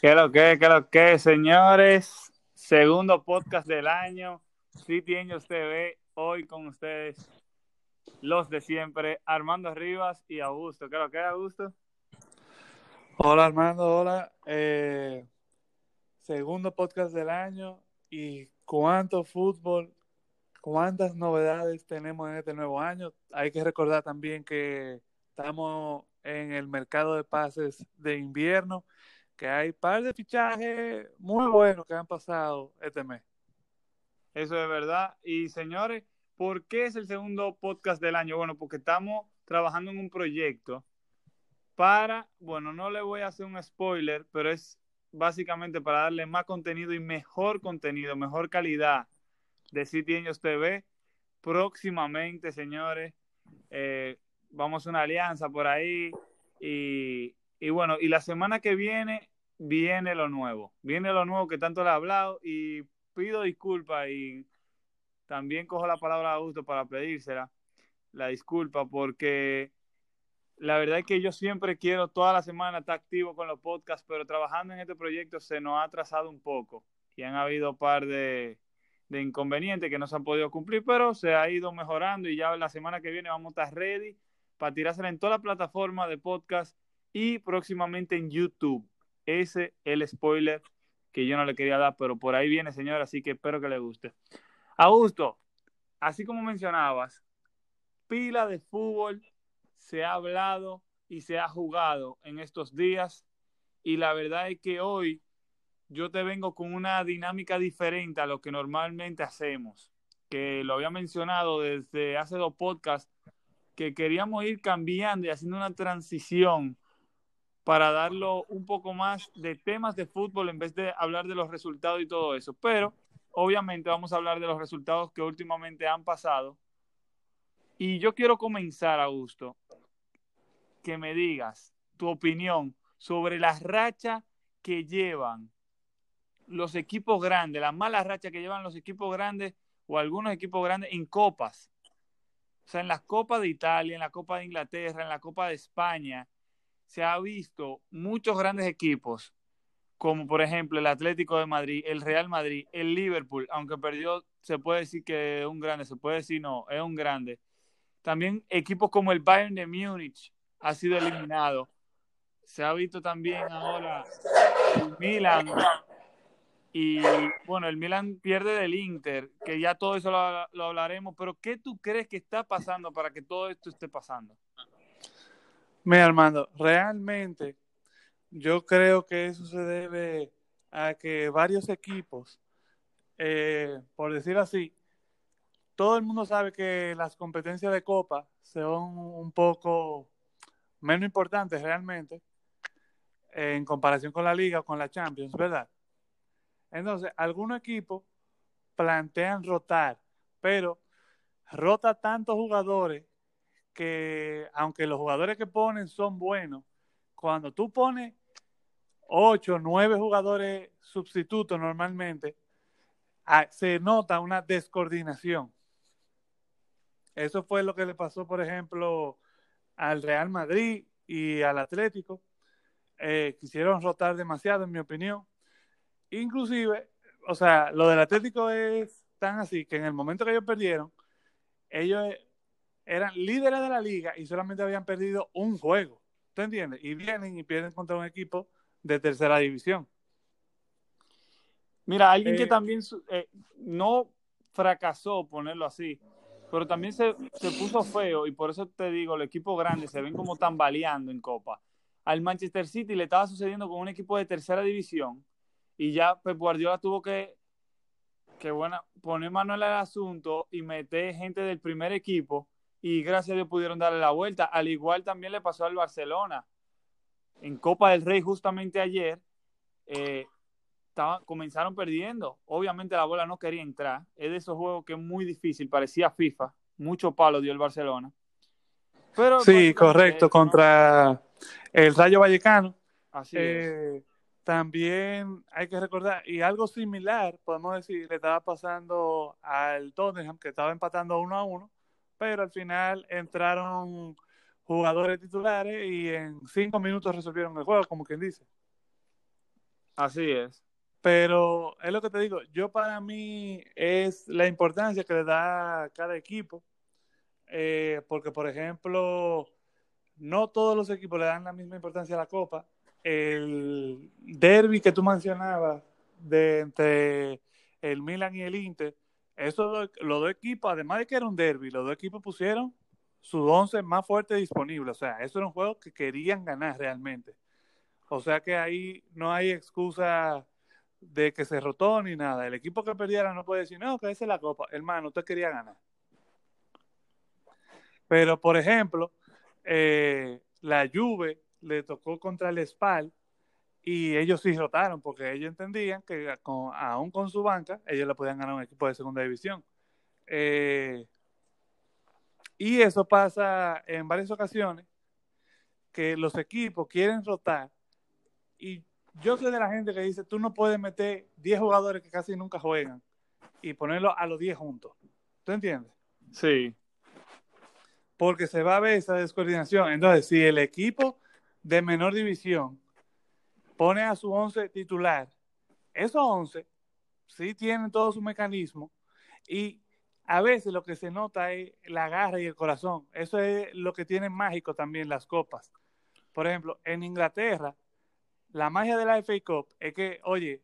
¿Qué lo que, qué lo que, señores? Segundo podcast del año, City Angels TV, hoy con ustedes, los de siempre, Armando Rivas y Augusto. ¿Qué lo que, Augusto? Hola Armando, hola. Eh, segundo podcast del año y cuánto fútbol, cuántas novedades tenemos en este nuevo año. Hay que recordar también que estamos en el mercado de pases de invierno que hay un par de fichajes muy buenos que han pasado este mes. Eso es verdad. Y señores, ¿por qué es el segundo podcast del año? Bueno, porque estamos trabajando en un proyecto para, bueno, no le voy a hacer un spoiler, pero es básicamente para darle más contenido y mejor contenido, mejor calidad de City Angels TV. Próximamente, señores, eh, vamos a una alianza por ahí y, y bueno, y la semana que viene viene lo nuevo. Viene lo nuevo que tanto le he hablado y pido disculpas y también cojo la palabra a gusto para pedírsela, la disculpa, porque la verdad es que yo siempre quiero toda la semana estar activo con los podcasts, pero trabajando en este proyecto se nos ha atrasado un poco y han habido un par de, de inconvenientes que no se han podido cumplir, pero se ha ido mejorando y ya la semana que viene vamos a estar ready para tirársela en toda la plataforma de podcast y próximamente en YouTube. Ese es el spoiler que yo no le quería dar, pero por ahí viene, señor, así que espero que le guste. Augusto, así como mencionabas, pila de fútbol se ha hablado y se ha jugado en estos días y la verdad es que hoy yo te vengo con una dinámica diferente a lo que normalmente hacemos, que lo había mencionado desde hace dos podcasts que queríamos ir cambiando y haciendo una transición para darlo un poco más de temas de fútbol en vez de hablar de los resultados y todo eso. Pero obviamente vamos a hablar de los resultados que últimamente han pasado. Y yo quiero comenzar, Augusto, que me digas tu opinión sobre las rachas que llevan los equipos grandes, las malas rachas que llevan los equipos grandes o algunos equipos grandes en copas. O sea, en las Copas de Italia, en la Copa de Inglaterra, en la Copa de España, se ha visto muchos grandes equipos, como por ejemplo el Atlético de Madrid, el Real Madrid, el Liverpool, aunque perdió, se puede decir que es un grande, se puede decir no, es un grande. También equipos como el Bayern de Múnich ha sido eliminado. Se ha visto también ahora el Milan y bueno, el Milan pierde del Inter, que ya todo eso lo, lo, hablaremos, pero ¿qué tú crees que está pasando para que todo esto esté pasando? Mira, Armando, realmente yo creo que eso se debe a que varios equipos, eh, por decir así, todo el mundo sabe que las competencias de Copa son un poco menos importantes realmente en comparación con la Liga o con la Champions, ¿verdad? Entonces, algunos equipos plantean rotar, pero rota tantos jugadores que, aunque los jugadores que ponen son buenos, cuando tú pones ocho, nueve jugadores sustitutos normalmente, ah, se nota una descoordinación. Eso fue lo que le pasó, por ejemplo, al Real Madrid y al Atlético. Eh, quisieron rotar demasiado, en mi opinión. Inclusive, o sea, lo del Atlético es tan así que en el momento que ellos perdieron, ellos eran líderes de la liga y solamente habían perdido un juego. ¿Tú entiendes? Y vienen y pierden contra un equipo de tercera división. Mira, alguien eh, que también eh, no fracasó, ponerlo así, pero también se, se, puso feo y por eso te digo, el equipo grande se ven como tambaleando en Copa. Al Manchester City le estaba sucediendo con un equipo de tercera división y ya Pep Guardiola tuvo que, que bueno, poner mano en el asunto y meter gente del primer equipo y gracias a Dios pudieron darle la vuelta. Al igual también le pasó al Barcelona. En Copa del Rey justamente ayer eh, estaban, comenzaron perdiendo. Obviamente la bola no quería entrar. Es de esos juegos que es muy difícil, parecía FIFA. Mucho palo dio el Barcelona. Pero, sí, correcto, contra el Rayo Vallecano. Así es. Eh, también hay que recordar, y algo similar, podemos decir, le estaba pasando al Tottenham, que estaba empatando uno a uno, pero al final entraron jugadores titulares y en cinco minutos resolvieron el juego, como quien dice. Así es. Pero es lo que te digo, yo para mí es la importancia que le da cada equipo, eh, porque por ejemplo, no todos los equipos le dan la misma importancia a la Copa. El derby que tú mencionabas de entre el Milan y el Inter, eso los dos equipos, además de que era un derby, los dos equipos pusieron sus once más fuertes disponibles. O sea, eso era un juego que querían ganar realmente. O sea que ahí no hay excusa de que se rotó ni nada. El equipo que perdiera no puede decir, no, que esa es la copa. Hermano, usted quería ganar. Pero, por ejemplo, eh, la Juve le tocó contra el Spal y ellos sí rotaron porque ellos entendían que aún con su banca ellos le podían ganar un equipo de segunda división. Eh, y eso pasa en varias ocasiones que los equipos quieren rotar y yo soy de la gente que dice, tú no puedes meter 10 jugadores que casi nunca juegan y ponerlos a los 10 juntos. ¿Tú entiendes? Sí. Porque se va a ver esa descoordinación. Entonces, si el equipo de menor división pone a su 11 titular, esos 11 sí tienen todo su mecanismo y a veces lo que se nota es la garra y el corazón. Eso es lo que tienen mágico también las copas. Por ejemplo, en Inglaterra, la magia de la FA Cup es que, oye,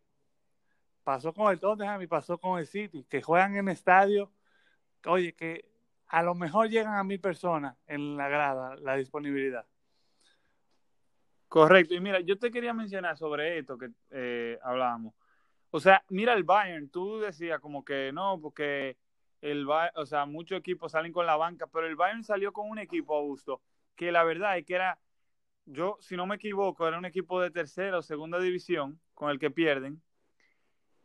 pasó con el Tottenham y pasó con el City, que juegan en estadio, oye, que a lo mejor llegan a mil personas en la grada, la disponibilidad. Correcto, y mira, yo te quería mencionar sobre esto que eh, hablábamos. O sea, mira el Bayern, tú decías como que no, porque el Bayern, o sea, muchos equipos salen con la banca, pero el Bayern salió con un equipo, Augusto, que la verdad es que era yo, si no me equivoco, era un equipo de tercera o segunda división con el que pierden.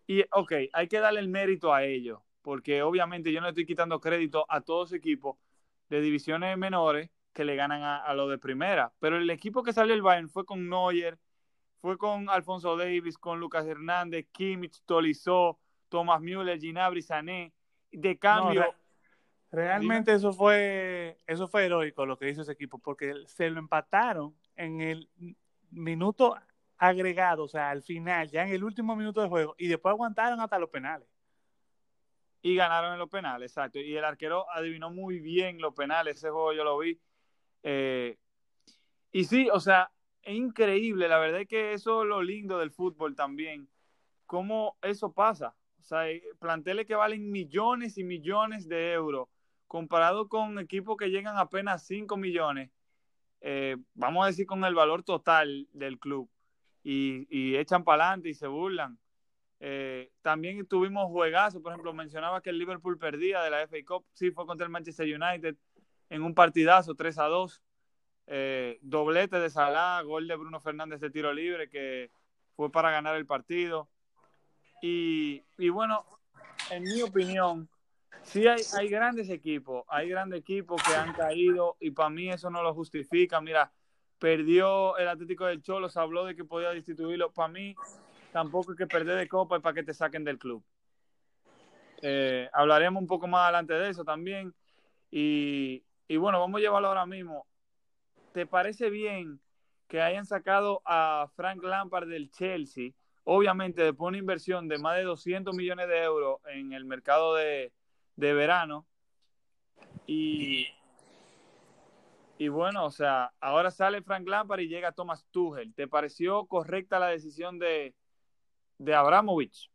Y, ok, hay que darle el mérito a ellos, porque obviamente yo no estoy quitando crédito a todos los equipos de divisiones menores que le ganan a, a los de primera. Pero el equipo que salió el Bayern fue con Neuer, fue con Alfonso Davis, con Lucas Hernández, Kimmich, Tolizó, Thomas Müller, Ginabri, Sané. De cambio, realmente eso fue eso fue heroico lo que hizo ese equipo, porque se lo empataron en el minuto agregado, o sea, al final, ya en el último minuto de juego, y después aguantaron hasta los penales. Y ganaron en los penales, exacto. Y el arquero adivinó muy bien los penales, ese juego yo lo vi. Eh, y sí, o sea, es increíble, la verdad es que eso es lo lindo del fútbol también, cómo eso pasa. O sea, planteles que valen millones y millones de euros, comparado con equipos que llegan apenas 5 millones eh, vamos a decir, con el valor total del club y, echan para adelante y se burlan. Eh, también tuvimos juegazos, por ejemplo, mencionaba que el Liverpool perdía de la FA Cup, sí, fue contra el Manchester United en un partidazo 3 a 2. Eh, doblete de Salah, gol de Bruno Fernández de tiro libre que fue para ganar el partido. Y, y bueno, en mi opinión, Sí, hay, hay grandes equipos, hay grandes equipos que han caído y para mí eso no lo justifica. Mira, perdió el Atlético del Cholo, se habló de que podía destituirlo. Para mí tampoco hay que perder de copa y para que te saquen del club. Eh, hablaremos un poco más adelante de eso también. Y, y bueno, vamos a llevarlo ahora mismo. ¿Te parece bien que hayan sacado a Frank Lampard del Chelsea? Obviamente, después de una inversión de más de 200 millones de euros en el mercado de, de verano. Y, y bueno, o sea, ahora sale Frank Lampard y llega Thomas Tuchel. ¿Te pareció correcta la decisión de, de Abramovich?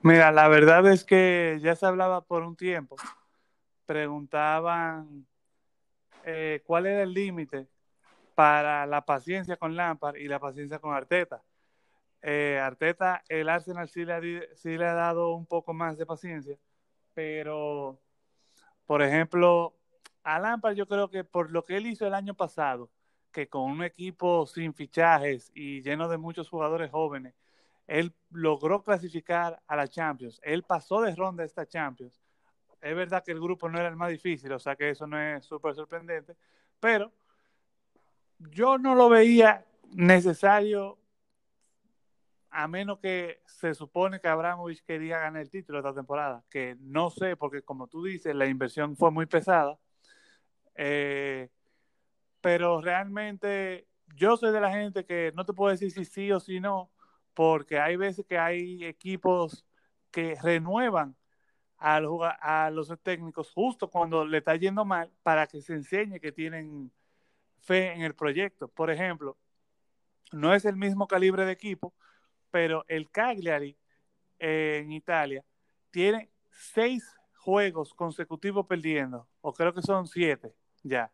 Mira, la verdad es que ya se hablaba por un tiempo. Preguntaban eh, cuál era el límite para la paciencia con Lampard y la paciencia con Arteta. Eh, Arteta, el Arsenal sí le, sí le ha dado un poco más de paciencia pero, por ejemplo, a Lampard yo creo que por lo que él hizo el año pasado, que con un equipo sin fichajes y lleno de muchos jugadores jóvenes, él logró clasificar a la Champions. Él pasó de ronda a esta Champions. Es verdad que el grupo no era el más difícil, o sea que eso no es súper sorprendente, pero yo no lo veía necesario a menos que se supone que Abramovich quería ganar el título esta temporada, que no sé, porque como tú dices, la inversión fue muy pesada, eh, pero realmente yo soy de la gente que no te puedo decir si sí o si no, porque hay veces que hay equipos que renuevan a los, a los técnicos justo cuando le está yendo mal para que se enseñe que tienen fe en el proyecto. Por ejemplo, no es el mismo calibre de equipo, pero el Cagliari eh, en Italia tiene seis juegos consecutivos perdiendo, o creo que son siete ya,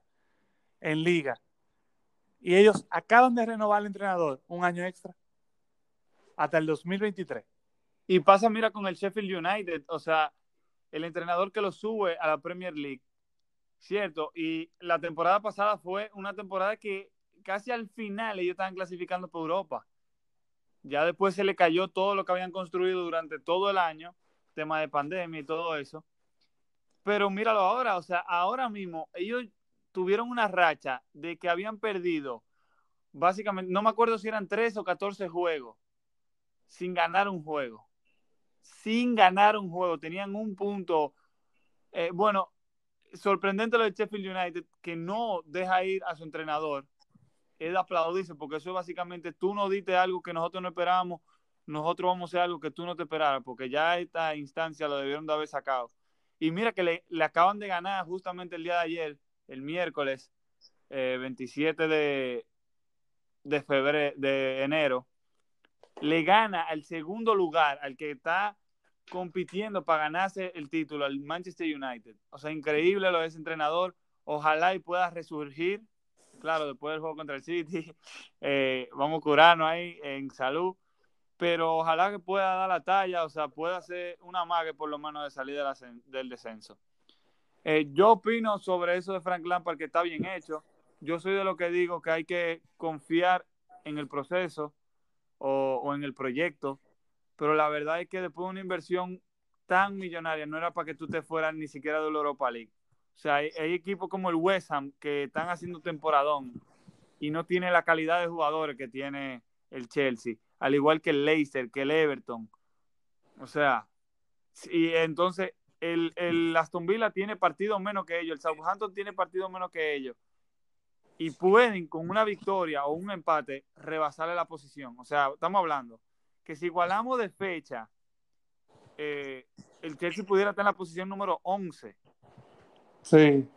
en liga. Y ellos acaban de renovar al entrenador un año extra hasta el 2023. Y pasa, mira, con el Sheffield United, o sea, el entrenador que lo sube a la Premier League, ¿cierto? Y la temporada pasada fue una temporada que casi al final ellos estaban clasificando por Europa. Ya después se le cayó todo lo que habían construido durante todo el año, tema de pandemia y todo eso. Pero míralo ahora, o sea, ahora mismo ellos tuvieron una racha de que habían perdido, básicamente, no me acuerdo si eran 3 o 14 juegos, sin ganar un juego. Sin ganar un juego. Tenían un punto. Eh, bueno, sorprendente lo de Sheffield United, que no deja ir a su entrenador es aplaudirse, porque eso es básicamente tú no diste algo que nosotros no esperábamos, nosotros vamos a hacer algo que tú no te esperaras, porque ya esta instancia lo debieron de haber sacado. Y mira que le, acaban de ganar justamente el día de ayer, el miércoles 27 eh, de, de febrero, de enero, le gana al segundo lugar, al que está compitiendo para ganarse el título, al Manchester United. O sea, increíble lo de ese entrenador. Ojalá y pueda resurgir claro, después del juego contra el City, eh, vamos a curarnos ahí en salud, pero ojalá que pueda dar la talla, o sea, pueda hacer una mague por lo menos de salir del descenso. Eh, yo opino sobre eso de Frank Lampard que está bien hecho. Yo soy de lo que digo que hay que confiar en el proceso o, o en el proyecto, pero la verdad es que después de una inversión tan millonaria no era para que tú te fueras ni siquiera de la Europa League. O sea, hay, equipos como el West Ham que están haciendo temporadón y no tiene la calidad de jugadores que tiene el Chelsea, al igual que el Leicester, que el Everton. O sea, y entonces el, el Aston Villa tiene partido menos que ellos, el Southampton tiene partido menos que ellos. Y pueden con una victoria o un empate rebasarle la posición. O sea, estamos hablando que si igualamos de fecha, eh, el Chelsea pudiera estar en la posición número 11 Sí.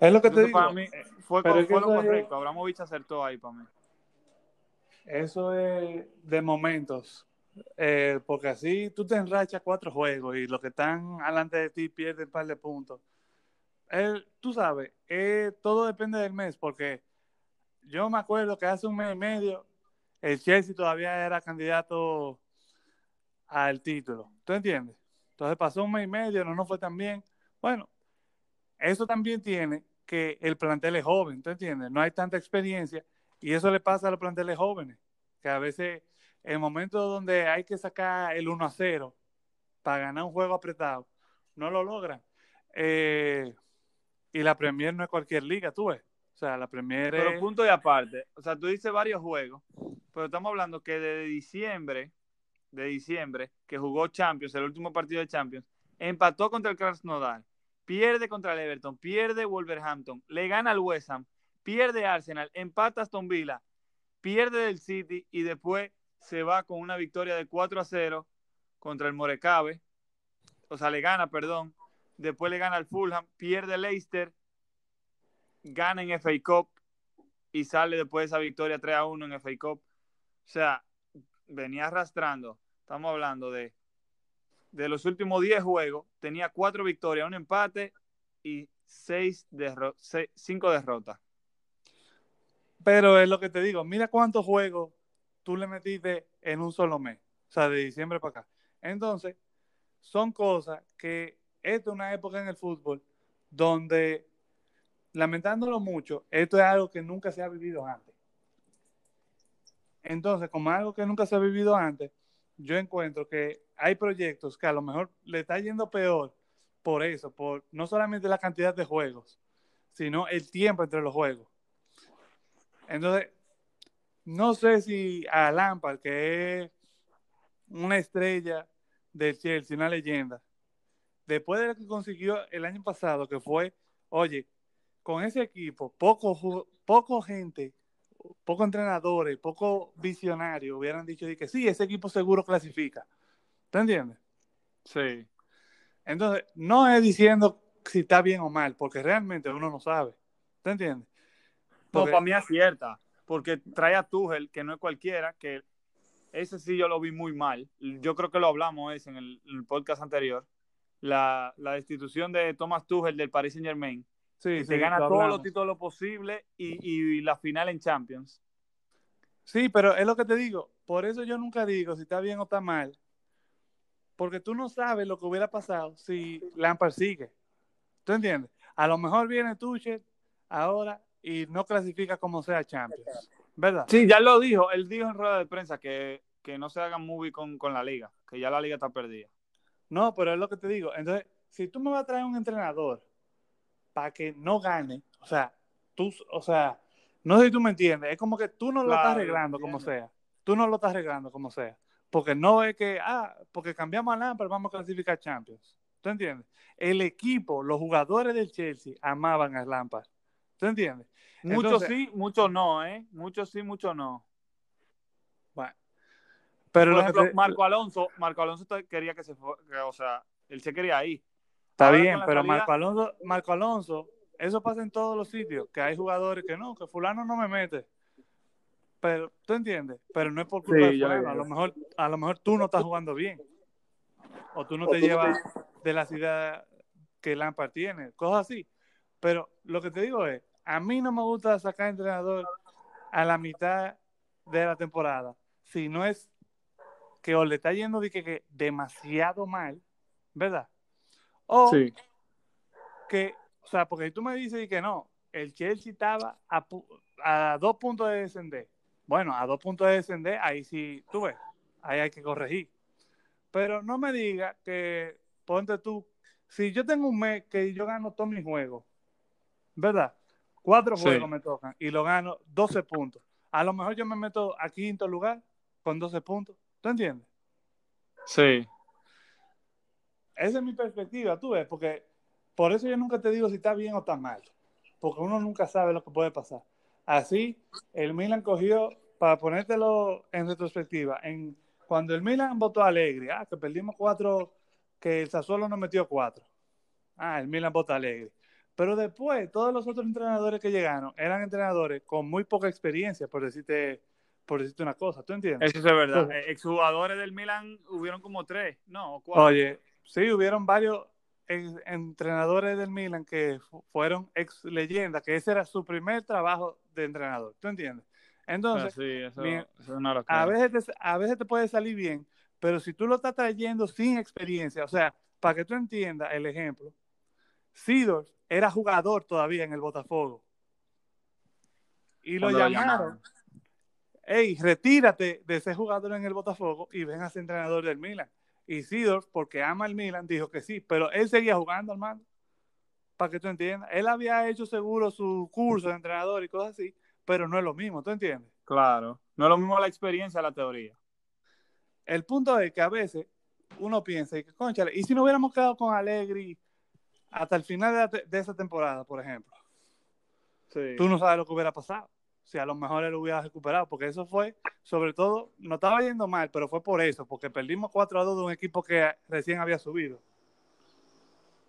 Es lo que te digo. Para mí fue, lo correcto. Abramovich acertó ahí para mí. Eso es de momentos. Eh, porque así tú te enrachas cuatro juegos y los que están delante de ti pierden un par de puntos. Tú sabes, todo depende del mes, porque yo me acuerdo que hace un mes y medio el Chelsea todavía era candidato al título. ¿Tú entiendes? Entonces pasó un mes y medio, no, no fue tan bien. Bueno, eso también tiene que el plantel es joven, ¿tú entiendes? No hay tanta experiencia y eso le pasa a los planteles jóvenes, que a veces en momentos donde hay que sacar el 1 a 0 para ganar un juego apretado, no lo logran. Eh, y la Premier no es cualquier liga, tú ves. O sea, la Premier Pero punto y aparte, o sea, tú dices varios juegos, pero estamos hablando que de diciembre, de diciembre, que jugó Champions, el último partido de Champions, empató contra el Krasnodar, pierde contra el Everton, pierde Wolverhampton, le gana al West Ham, pierde Arsenal, empata Aston Villa, pierde del City y después se va con una victoria de 4 a 0 contra el Morecabe, o sea, le gana, perdón, después le gana al Fulham, pierde Leicester, gana en FA Cup y sale después de esa victoria 3 a 1 en FA Cup. O sea, venía arrastrando, estamos hablando de de los últimos 10 juegos, tenía 4 victorias, un empate y 6 5 derrotas. Pero es lo que te digo, mira cuántos juegos tú le metiste en un solo mes, o sea, de diciembre para acá. Entonces, son cosas que es una época en el fútbol donde, lamentándolo mucho, esto es algo que nunca se ha vivido antes. Entonces, como algo que nunca se ha vivido antes, yo encuentro que hay proyectos que a lo mejor le está yendo peor por eso, por no solamente la cantidad de juegos, sino el tiempo entre los juegos. Entonces, no sé si a Lampard, que es una estrella del Chelsea, una leyenda, después de lo que consiguió el año pasado, que fue, oye, con ese equipo, poco, poco gente pocos entrenadores, pocos visionarios hubieran dicho que sí, ese equipo seguro clasifica. ¿Te entiendes? Sí. Entonces, no es diciendo si está bien o mal, porque realmente uno no sabe. ¿Te entiendes? No, para mí es cierta, porque trae a Tuchel, que no es cualquiera, que ese sí yo lo vi muy mal. Yo creo que lo hablamos ese en el, podcast anterior. La, destitución de Thomas Tuchel del Paris Saint Germain. Sí, se gana todos los títulos posibles y, y la final en Champions. Sí, pero es lo que te digo. Por eso yo nunca digo si está bien o está mal. Porque tú no sabes lo que hubiera pasado si Lampard sigue. ¿Tú entiendes? A lo mejor viene Tuchel ahora y no clasifica como sea Champions. ¿Verdad? Sí, ya lo dijo. Él dijo en rueda de prensa que, no se hagan movie con, la liga, que ya la liga está perdida. No, pero es lo que te digo. Entonces, si tú me vas a traer un entrenador para que no gane, o sea, tú, o sea, no sé si tú me entiendes, es como que tú no lo estás arreglando como sea. Tú no lo estás arreglando como sea. Porque no es que, ah, porque cambiamos a Lampard, vamos a clasificar Champions. ¿Tú entiendes? El equipo, los jugadores del Chelsea amaban a Lampard. ¿Tú entiendes? Muchos sí, muchos no, ¿eh? Muchos sí, muchos no. Pero Por ejemplo, Marco Alonso, Marco Alonso quería que se fuera, o sea, él se quería ir. Está bien, pero Marco Alonso, Marco Alonso, eso pasa en todos los sitios, que hay jugadores que no, que fulano no me mete. Pero, ¿tú entiendes? Pero no es por culpa de fulano, a lo mejor, a lo mejor tú no estás jugando bien. O tú no te llevas de la ciudad que Lampard tiene, cosas así. Pero lo que te digo es, a mí no me gusta sacar entrenador a la mitad de la temporada. Si no es que o le está yendo de que, demasiado mal, ¿verdad? O que, o sea, porque tú me dices que no, el Chelsea estaba a, dos puntos de descender. Bueno, a dos puntos de descender, ahí sí, tú ves, ahí hay que corregir. Pero no me diga que, ponte tú, si yo tengo un mes que yo gano todos mis juegos, ¿verdad? Cuatro juegos me tocan y lo gano 12 puntos. A lo mejor yo me meto a quinto lugar con 12 puntos. ¿Tú entiendes? Sí. Esa es mi perspectiva, tú ves, porque por eso yo nunca te digo si está bien o está mal, porque uno nunca sabe lo que puede pasar. Así, el Milan cogió, para ponértelo en retrospectiva, en, cuando el Milan votó Alegre, ah, que perdimos cuatro, que el Sassuolo nos metió cuatro. Ah, el Milan votó Alegre. Pero después, todos los otros entrenadores que llegaron eran entrenadores con muy poca experiencia, por decirte, por decirte una cosa, ¿tú entiendes? Eso es verdad. Eh, exjugadores del Milan hubieron como tres, ¿no? cuatro. Oye, sí, hubieron varios entrenadores del Milan que fueron ex leyendas, que ese era su primer trabajo de entrenador, ¿tú entiendes? Entonces, a, veces te, a veces te puede salir bien, pero si tú lo estás trayendo sin experiencia, o sea, para que tú entiendas el ejemplo, Sidors era jugador todavía en el Botafogo. Y lo llamaron. Ey, retírate de ser jugador en el Botafogo y ven a ser entrenador del Milan. Y Sidor, porque ama el Milan, dijo que sí, pero él seguía jugando, hermano. Para que tú entiendas. Él había hecho seguro su curso de entrenador y cosas así, pero no es lo mismo, ¿tú entiendes? Claro, no es lo mismo la experiencia, la teoría. El punto es que a veces uno piensa, y que, conchale, ¿y si no hubiéramos quedado con Alegri hasta el final de, esa temporada, por ejemplo, tú no sabes lo que hubiera pasado. Si a lo mejor él hubiera recuperado, porque eso fue, sobre todo, no estaba yendo mal, pero fue por eso, porque perdimos 4 a 2 de un equipo que recién había subido.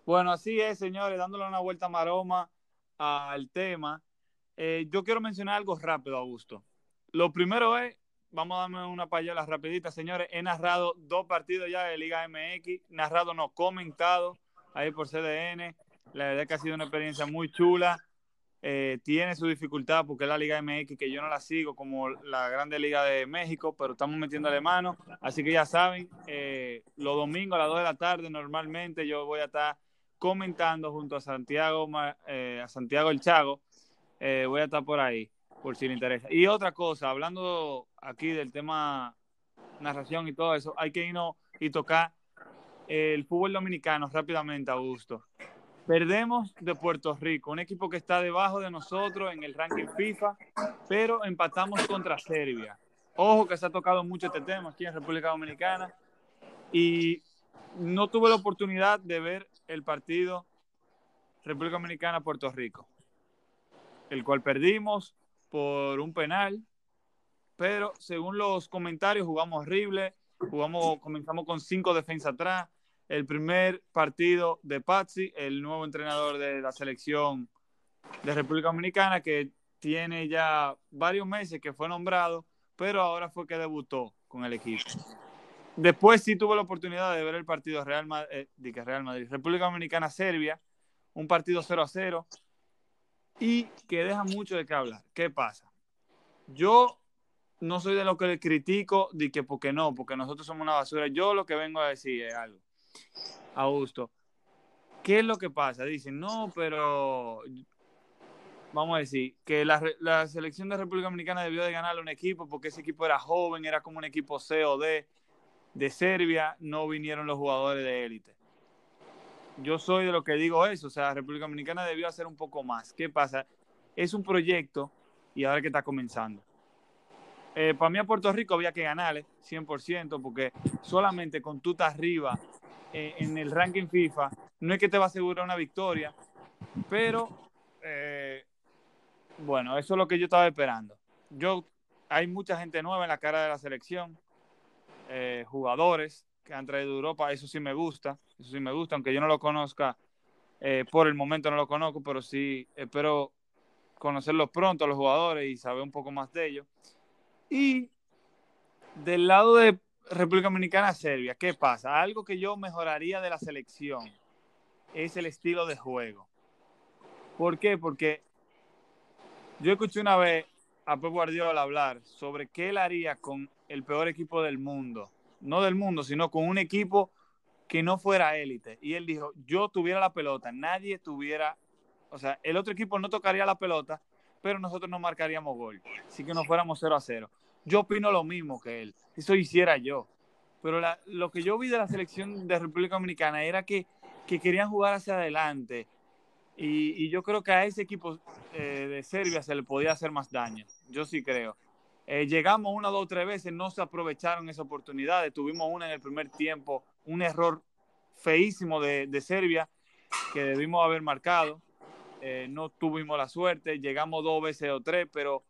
Bueno, así es, señores, dándole una vuelta maroma al tema. Eh, yo quiero mencionar algo rápido, Augusto. Lo primero es, vamos a darme una payola rapidita, señores. He narrado dos partidos ya de Liga MX, narrado no, comentado ahí por CDN. La verdad que ha sido una experiencia muy chula. Eh, tiene su dificultad porque es la Liga MX que yo no la sigo como la Grande Liga de México, pero estamos metiéndole mano. Así que ya saben, eh, los domingos a las 2 de la tarde normalmente yo voy a estar comentando junto a Santiago, eh, a Santiago El Chago. voy a estar por ahí, por si le interesa. Y otra cosa, hablando aquí del tema narración y todo eso, hay que irnos y tocar el fútbol dominicano rápidamente, Augusto. Perdemos de Puerto Rico, un equipo que está debajo de nosotros en el ranking FIFA, pero empatamos contra Serbia. Ojo que se ha tocado mucho este tema aquí en República Dominicana y no tuve la oportunidad de ver el partido República Dominicana-Puerto Rico, el cual perdimos. por un penal, pero según los comentarios jugamos horrible, jugamos, comenzamos con cinco defensas atrás. El primer partido de Patsy, el nuevo entrenador de la selección de República Dominicana, que tiene ya varios meses que fue nombrado, pero ahora fue que debutó con el equipo. Después sí tuve la oportunidad de ver el partido Real Madrid, eh, Real Madrid, República Dominicana, Serbia, un partido 0 a 0 y que deja mucho de qué hablar. ¿Qué pasa? Yo no soy de lo que le critico, de que porque no, porque nosotros somos una basura. Yo lo que vengo a decir es algo. Augusto, ¿qué es lo que pasa? Dicen, no, pero vamos a decir, que la, selección de República Dominicana debió de ganarle un equipo porque ese equipo era joven, era como un equipo C o D. De Serbia no vinieron los jugadores de élite. Yo soy de lo que digo eso, o sea, República Dominicana debió hacer un poco más. ¿Qué pasa? Es un proyecto y ahora que está comenzando. Eh, para mí a Puerto Rico había que ganarle 100% porque solamente con tú arriba eh, en el ranking FIFA, no es que te va a asegurar una victoria, pero eh, bueno, eso es lo que yo estaba esperando. Yo, hay mucha gente nueva en la cara de la selección, eh, jugadores que han traído de Europa, eso sí me gusta, eso sí me gusta, aunque yo no lo conozca, por el momento no lo conozco, pero sí espero conocerlos pronto a los jugadores y saber un poco más de ellos. Y del lado de República Dominicana, Serbia, ¿qué pasa? Algo que yo mejoraría de la selección es el estilo de juego. ¿Por qué? Porque yo escuché una vez a Pep Guardiola hablar sobre qué él haría con el peor equipo del mundo. No del mundo, sino con un equipo que no fuera élite. Y él dijo, yo tuviera la pelota, nadie tuviera, o sea, el otro equipo no tocaría la pelota, pero nosotros no marcaríamos gol. Así que no fuéramos 0 a 0. Yo opino lo mismo que él. Eso hiciera yo. Pero lo que yo vi de la selección de República Dominicana era que, que querían jugar hacia adelante, y, yo creo que a ese equipo eh, de Serbia se le podía hacer más daño. Yo sí creo. Eh, llegamos una, dos, tres veces, no se aprovecharon esa oportunidad. Tuvimos una en el primer tiempo, un error feísimo de, de Serbia que debimos haber marcado. Eh, no tuvimos la suerte, llegamos dos veces o tres, pero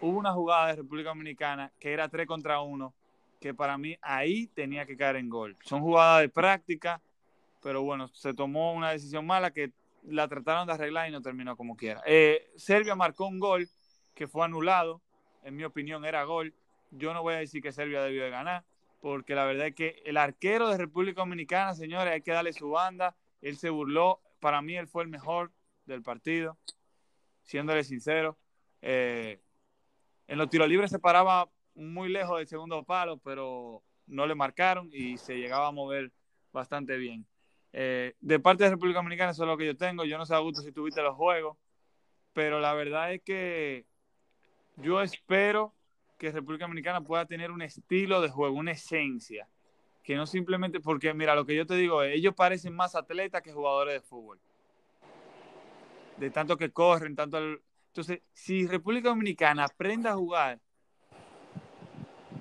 hubo una jugada de República Dominicana que era tres contra uno, que para mí ahí tenía que caer en gol. Son jugadas de práctica, pero bueno, se tomó una decisión mala que la trataron de arreglar y no terminó como quiera. Eh, Serbia marcó un gol que fue anulado, en mi opinión era gol. Yo no voy a decir que Serbia debió de ganar, porque la verdad es que el arquero de República Dominicana, señores, hay que darle su banda. Él se burló, para mí él fue el mejor del partido, siéndole sincero. Eh, en los tiros libres se paraba muy lejos del segundo palo, pero no le marcaron y se llegaba a mover bastante bien. Eh, de parte de República Dominicana, eso es lo que yo tengo. Yo no sé, a gusto si tuviste los juegos, pero la verdad es que yo espero que República Dominicana pueda tener un estilo de juego, una esencia, que no simplemente, porque mira, lo que yo te digo ellos parecen más atletas que jugadores de fútbol. De tanto que corren, tanto... Entonces, si República Dominicana aprende a jugar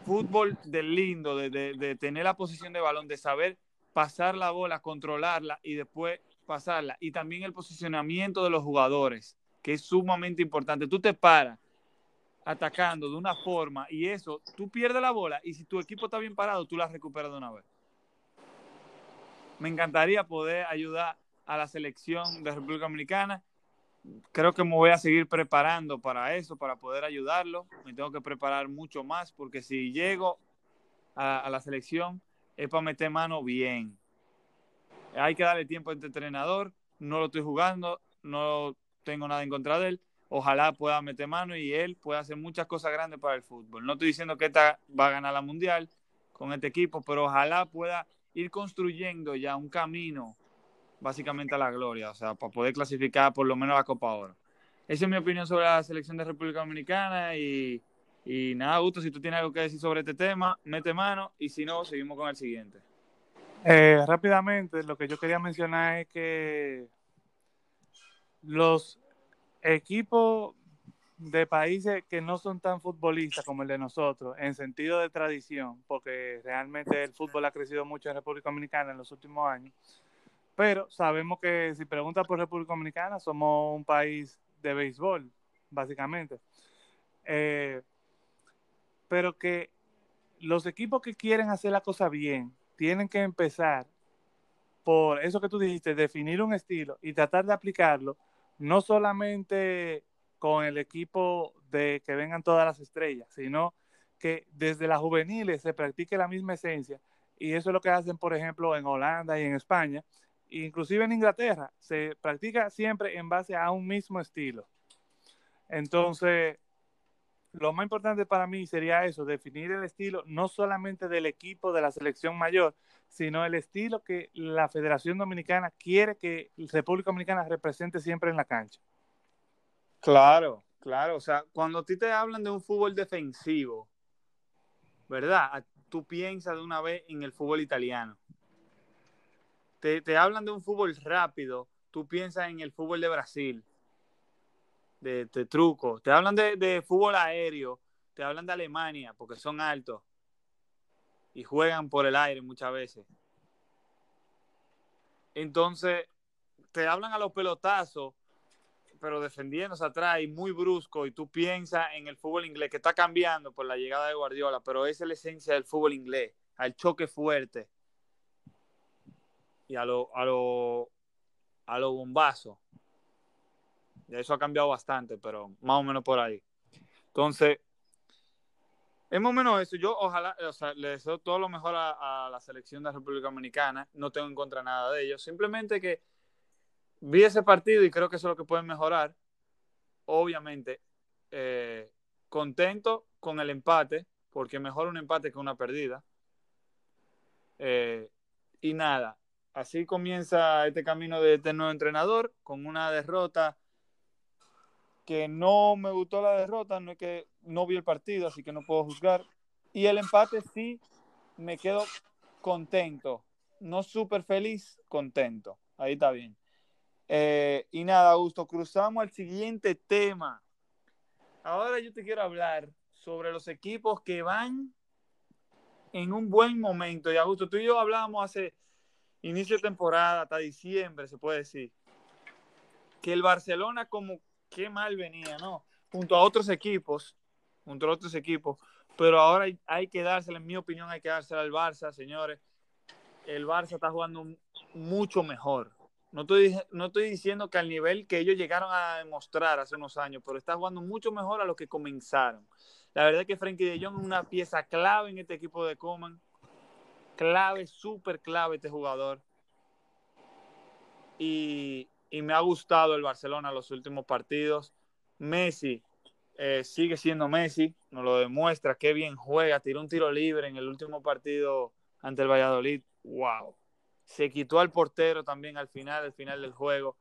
fútbol del lindo, de, de tener la posición de balón, de saber pasar la bola, controlarla y después pasarla. Y también el posicionamiento de los jugadores, que es sumamente importante. Tú te paras atacando de una forma y eso, tú pierdes la bola y si tu equipo está bien parado, tú la recuperas de una vez. Me encantaría poder ayudar a la selección de República Dominicana. Creo que me voy a seguir preparando para eso, para poder ayudarlo. Me tengo que preparar mucho más porque si llego a, la selección, es para meter mano bien. Hay que darle tiempo a este entrenador. No lo estoy jugando, no tengo nada en contra de él. Ojalá pueda meter mano y él pueda hacer muchas cosas grandes para el fútbol. No estoy diciendo que esta va a ganar la mundial con este equipo, pero ojalá pueda ir construyendo ya un camino básicamente a la gloria, o sea, para poder clasificar por lo menos la Copa Oro. Esa es mi opinión sobre la selección de República Dominicana y y nada, Gusto, si tú tienes algo que decir sobre este tema, mete mano y si no, seguimos con el siguiente. Eh, rápidamente, lo que yo quería mencionar es que los equipos de países que no son tan futbolistas como el de nosotros, en sentido de tradición, porque realmente el fútbol ha crecido mucho en República Dominicana en los últimos años, pero sabemos que si preguntas por República Dominicana, somos un país de béisbol, básicamente. Eh, pero que los equipos que quieren hacer la cosa bien tienen que empezar por eso que tú dijiste, definir un estilo y tratar de aplicarlo, no solamente con el equipo de que vengan todas las estrellas, sino que desde las juveniles se practique la misma esencia. Y eso es lo que hacen, por ejemplo, en Holanda y en España, inclusive en Inglaterra, se practica siempre en base a un mismo estilo. Entonces, lo más importante para mí sería eso, definir el estilo no solamente del equipo de la selección mayor, sino el estilo que la Federación Dominicana quiere que República Dominicana represente siempre en la cancha. Claro, claro. O sea, cuando a ti te hablan de un fútbol defensivo, ¿verdad? Tú piensas de una vez en el fútbol italiano. Te, hablan de un fútbol rápido, tú piensas en el fútbol de Brasil de, truco. Te hablan de, fútbol aéreo, te hablan de Alemania porque son altos y juegan por el aire muchas veces. Entonces, te hablan a los pelotazos, pero defendiéndose atrás y muy brusco, y tú piensas en el fútbol inglés que está cambiando por la llegada de Guardiola, pero esa es la esencia del fútbol inglés, al choque fuerte y a lo, a lo, a lo bombazo. Eso ha cambiado bastante, pero más o menos por ahí. Entonces, es más o menos eso. Yo ojalá, o sea, le deseo todo lo mejor a, la selección de la República Dominicana. No tengo en contra nada de ellos. Simplemente que vi ese partido y creo que eso es lo que pueden mejorar. Obviamente, eh, contento con el empate, porque mejor un empate que una perdida. Eh, y nada, así comienza este camino de este nuevo entrenador con una derrota que no me gustó la derrota, no es que no vi el partido, así que no puedo juzgar. Y el empate sí me quedo contento, no súper feliz, contento. Ahí está bien. Eh, y nada, Augusto, cruzamos al siguiente tema. Ahora yo te quiero hablar sobre los equipos que van en un buen momento. Y Augusto, tú y yo hablábamos hace inicio de temporada, hasta diciembre, se puede decir, que el Barcelona como qué mal venía, ¿no? Junto a otros equipos, junto a otros equipos, pero ahora hay, que dársela, en mi opinión, hay que dársela al Barça, señores. El Barça está jugando mucho mejor. No estoy, no estoy diciendo que al nivel que ellos llegaron a demostrar hace unos años, pero está jugando mucho mejor a lo que comenzaron. La verdad es que Frankie de Jong es una pieza clave en este equipo de Coman. Clave, súper clave este jugador. Y, y me ha gustado el Barcelona los últimos partidos. Messi eh, sigue siendo Messi, nos lo demuestra, qué bien juega, tiró un tiro libre en el último partido ante el Valladolid. ¡Wow! Se quitó al portero también al final, al final del juego.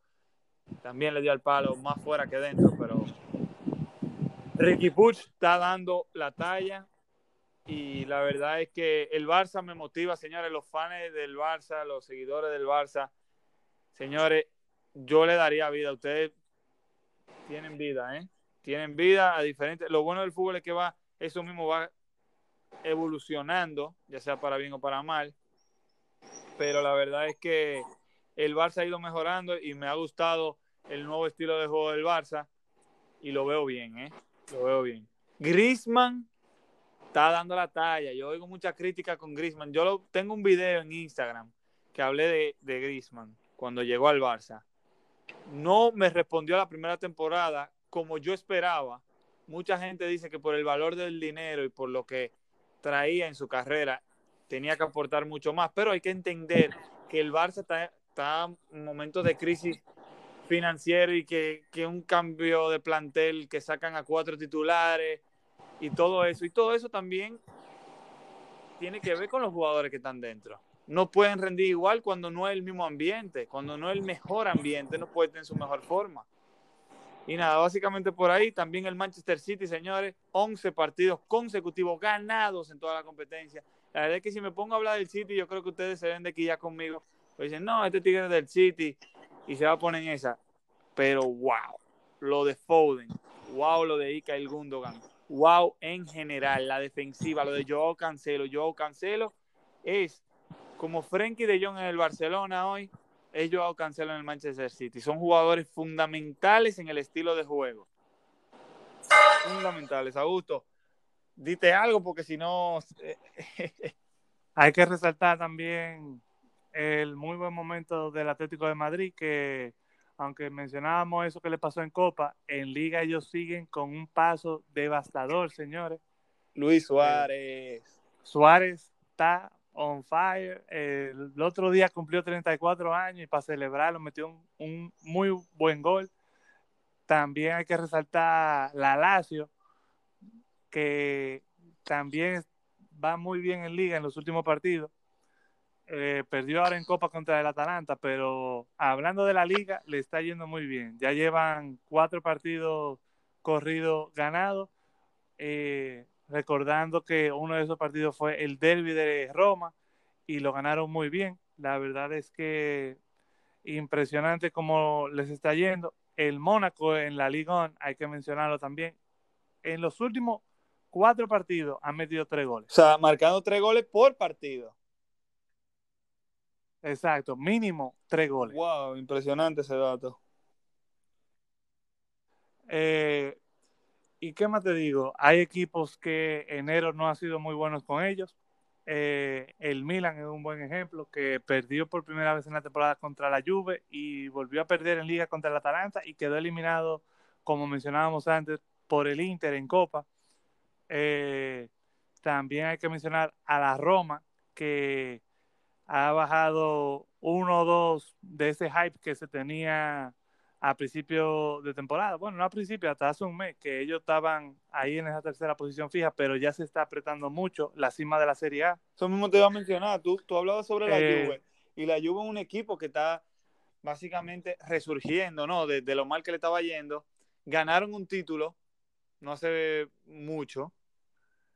También le dio al palo, más fuera que dentro, pero Ricky Puch está dando la talla y la verdad es que el Barça me motiva, señores, los fans del Barça, los seguidores del Barça. Señores, yo le daría vida. Ustedes tienen vida, ¿eh? Tienen vida a diferentes. Lo bueno del fútbol es que va, eso mismo va evolucionando, ya sea para bien o para mal. Pero la verdad es que el Barça ha ido mejorando y me ha gustado el nuevo estilo de juego del Barça y lo veo bien, ¿eh? Lo veo bien. Griezmann está dando la talla. Yo oigo mucha crítica con Griezmann. Yo lo, tengo un video en Instagram que hablé de, de Griezmann cuando llegó al Barça no me respondió a la primera temporada como yo esperaba. Mucha gente dice que por el valor del dinero y por lo que traía en su carrera tenía que aportar mucho más, pero hay que entender que el Barça está, en un momento de crisis financiero y que, que un cambio de plantel que sacan a cuatro titulares y todo eso. Y todo eso también tiene que ver con los jugadores que están dentro no pueden rendir igual cuando no es el mismo ambiente, cuando no es el mejor ambiente, no puede tener su mejor forma. Y nada, básicamente por ahí también el Manchester City, señores, 11 partidos consecutivos ganados en toda la competencia. La verdad es que si me pongo a hablar del City, yo creo que ustedes se ven de aquí ya conmigo. Pues dicen, no, este tigre es del City y se va a poner en esa. Pero wow, lo de Foden, wow, lo de Ika el Gundogan, wow en general, la defensiva, lo de Joao Cancelo, Joao Cancelo es como Frenkie de Jong en el Barcelona hoy, ellos Cancelo en el Manchester City. Son jugadores fundamentales en el estilo de juego. Fundamentales. Augusto, dite algo porque si no... Hay que resaltar también el muy buen momento del Atlético de Madrid, que aunque mencionábamos eso que le pasó en Copa, en Liga ellos siguen con un paso devastador, señores. Luis Suárez. Suárez está on fire. El, otro día cumplió 34 años y para celebrarlo metió un, un, muy buen gol. También hay que resaltar la Lazio, que también va muy bien en liga en los últimos partidos. Eh, perdió ahora en Copa contra el Atalanta, pero hablando de la liga, le está yendo muy bien. Ya llevan cuatro partidos corridos ganados. Eh, recordando que uno de esos partidos fue el derby de Roma y lo ganaron muy bien. La verdad es que impresionante cómo les está yendo. El Mónaco en la Liga hay que mencionarlo también. En los últimos cuatro partidos han metido tres goles. O sea, marcando tres goles por partido. Exacto, mínimo tres goles. Wow, impresionante ese dato. Eh, ¿Y qué más te digo? Hay equipos que enero no ha sido muy buenos con ellos. Eh, el Milan es un buen ejemplo, que perdió por primera vez en la temporada contra la Juve y volvió a perder en liga contra el Atalanta y quedó eliminado, como mencionábamos antes, por el Inter en Copa. Eh, también hay que mencionar a la Roma, que ha bajado uno o dos de ese hype que se tenía a principio de temporada. Bueno, no a principio, hasta hace un mes, que ellos estaban ahí en esa tercera posición fija, pero ya se está apretando mucho la cima de la Serie A. Eso mismo te iba a mencionar. Tú, tú hablabas sobre la eh, Juve. Y la Juve es un equipo que está básicamente resurgiendo, ¿no? De, de, lo mal que le estaba yendo. Ganaron un título, no hace mucho.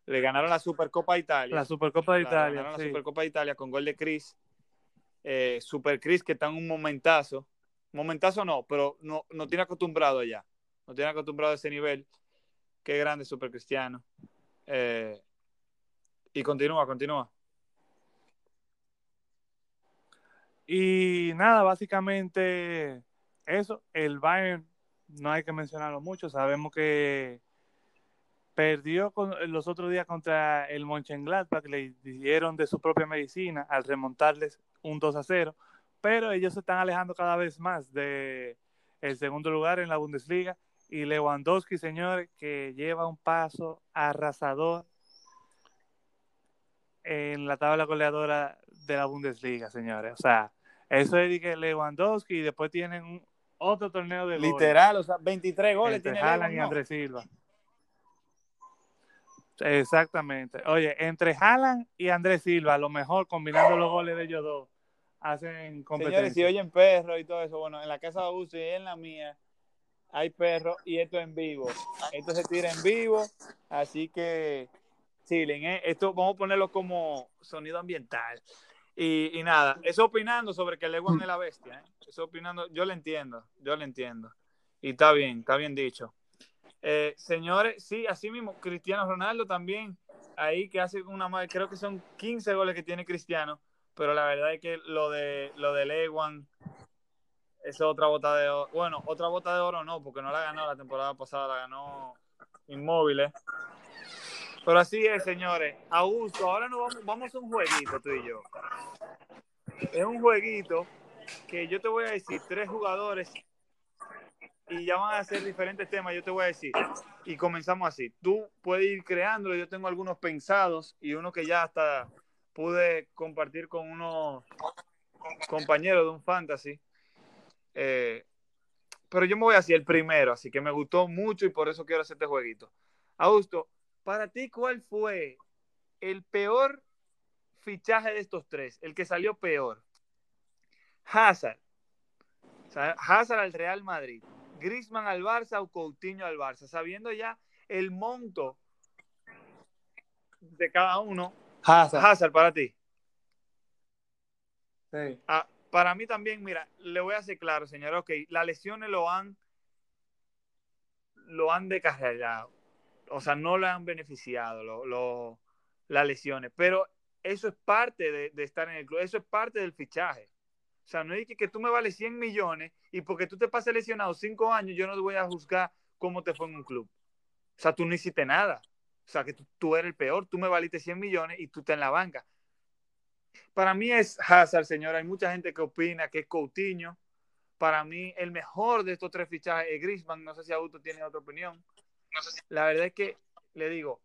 Le ganaron la Supercopa de Italia. La Supercopa de Italia. Ganaron la Supercopa de Italia con gol de Cris. Eh, Super Cris, que está en un momentazo Momentazo no, pero no, no tiene acostumbrado ya. No tiene acostumbrado a ese nivel. Qué grande Super Cristiano. Eh, y continúa, continúa. Y nada, básicamente eso. El Bayern no hay que mencionarlo mucho. Sabemos que perdió con, los otros días contra el Mönchengladbach, que le dieron de su propia medicina al remontarles un 2 a 0 pero ellos se están alejando cada vez más de el segundo lugar en la Bundesliga y Lewandowski, señores, que lleva un paso arrasador en la tabla goleadora de la Bundesliga, señores. O sea, eso es que Lewandowski y después tienen otro torneo de Literal, o sea, 23 goles entre tiene Haaland y Andrés Silva. Exactamente. Oye, entre Haaland y Andrés Silva, a lo mejor combinando los goles de ellos dos, hacen competencia. Señores, si oyen perros y todo eso, bueno, en la casa de Uzi y en la mía hay perros y esto en vivo. Esto se tira en vivo, así que chilen, ¿eh? esto vamos a ponerlo como sonido ambiental. Y, nada, eso opinando sobre que Leguan es la bestia, ¿eh? Eso opinando, yo le entiendo, yo le entiendo. Y está bien, está bien dicho. Eh, señores, sí, así mismo, Cristiano Ronaldo también, ahí que hace una creo que son 15 goles que tiene Cristiano pero la verdad es que lo de lo de es otra bota de oro. Bueno, otra bota de oro no, porque no la ganó la temporada pasada, la ganó Inmóviles. Pero así es, señores. Augusto, ahora nos vamos, vamos a un jueguito tú y yo. Es un jueguito que yo te voy a decir tres jugadores y ya van a hacer diferentes temas, yo te voy a decir. Y comenzamos así. Tú puedes ir creándolo, yo tengo algunos pensados y uno que ya está pude compartir con unos compañeros de un fantasy. Eh, pero yo me voy así el primero, así que me gustó mucho y por eso quiero hacer este jueguito. Augusto, para ti, ¿cuál fue el peor fichaje de estos tres? El que salió peor. Hazard. Hazard al Real Madrid. Grisman al Barça o Coutinho al Barça. Sabiendo ya el monto de cada uno, Hazard. para ti. Sí. Ah, para mí también, mira, le voy a hacer claro, señor, ok, las lesiones lo han lo han descargado. O sea, no le han beneficiado lo, las lesiones. Pero eso es parte de, estar en el club. Eso es parte del fichaje. O sea, no es que, que tú me vales 100 millones y porque tú te pases lesionado 5 años, yo no te voy a juzgar cómo te fue en un club. O sea, tú no hiciste nada. O sea, que tú, tú eres el peor, tú me valiste 100 millones y tú estás en la banca. Para mí es Hazard, señor. Hay mucha gente que opina que es Coutinho. Para mí, el mejor de estos tres fichajes es Griezmann. No sé si Augusto tiene otra opinión. No sé si... La verdad es que, le digo,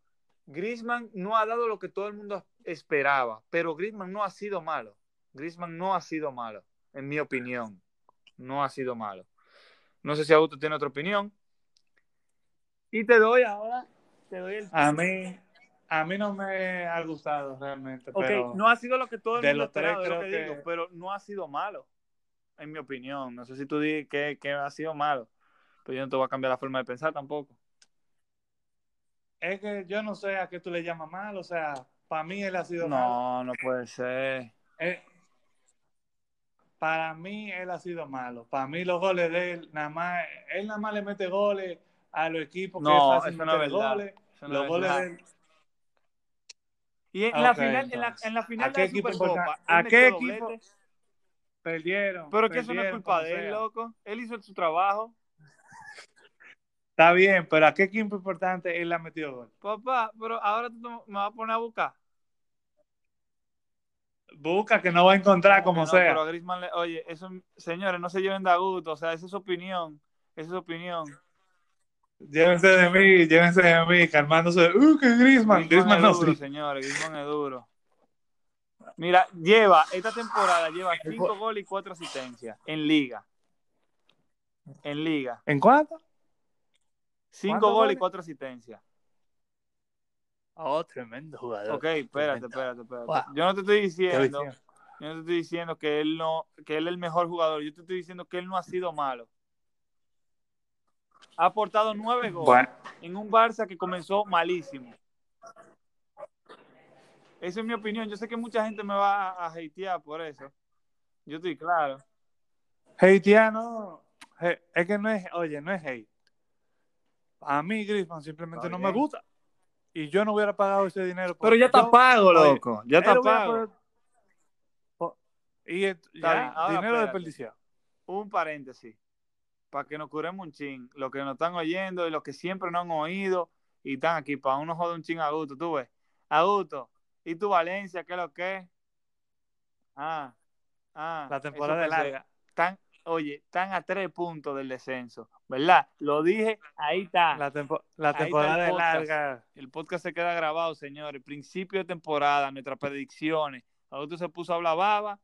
Griezmann no ha dado lo que todo el mundo esperaba, pero Griezmann no ha sido malo. Griezmann no ha sido malo, en mi opinión. No ha sido malo. No sé si Augusto tiene otra opinión. Y te doy ahora, te doy el... A mí, a mí no me ha gustado realmente. Ok, pero no ha sido lo que todo el de mundo los tres esperaba, es lo que que- digo, pero no ha sido malo, en mi opinión. No sé si tú dices que, que ha sido malo, pero yo no te voy a cambiar la forma de pensar tampoco. es que yo no sé a qué tú le llamas mal. O sea, para mí él ha sido malo. No, no puede ser. Eh, para mí él ha sido malo. Para mí los goles de él, nada más, él nada más le mete goles a los equipos que No, eso no es goles. No los es goles verdad. de él. Y en, la final, en, la, entonces. en la final ¿A de qué equipo Supercopa, a qué equipo Perdieron. Pero que eso no es culpa de él, sea. loco. Él hizo su trabajo. Está bien, pero ¿a qué equipo importante él le ha metido gol? Papá, pero ahora tú me vas a poner a buscar. Busca que no va a encontrar Como como que no, sea. pero Griezmann le- oye, eso, señores, no se lleven de a gusto. O sea, esa es su opinión. Esa es su opinión. Llévense de mí, llévense de mí, calmándose. ¡Uh, que Griezmann! Griezmann es no, duro, sí. señores. Griezmann es duro. Mira, lleva, esta temporada lleva cinco goles y cuatro asistencias en liga. En liga. ¿En cuánto? Cinco ¿Cuántos goles y goles? cuatro asistencias. Oh, tremendo jugador. Ok, espérate, Tremendo. espérate, espérate. Wow. Yo no te estoy diciendo, yo no te estoy diciendo que él no, que él es el mejor jugador. Yo te estoy diciendo que él no ha sido malo. Ha aportado nueve goles Bueno, en un Barça que comenzó malísimo. Esa es mi opinión. Yo sé que mucha gente me va a, a hatear por eso. Yo estoy claro. hateano, es que no es, oye, no es hate. A mí Griezmann simplemente no me gusta. Y yo no hubiera pagado ese dinero. Pero ya está yo- pago, oye, loco. Ya está pago. Y ya, ahora dinero espérate. desperdiciado. Un paréntesis. Para que nos curemos un chin. Los que nos están oyendo y los que siempre no han oído y están aquí para uno joder un chin a gusto. Tú ves. A gusto. ¿Y tu Valencia? ¿Qué es lo que es? Ah. Ah. La temporada es larga. Están, oye, están a tres puntos del descenso. ¿Verdad? Lo dije, ahí está. La, tempo- la temporada es larga. El podcast se queda grabado, señores. Principio de temporada, nuestras predicciones. Augusto se puso a hablar baba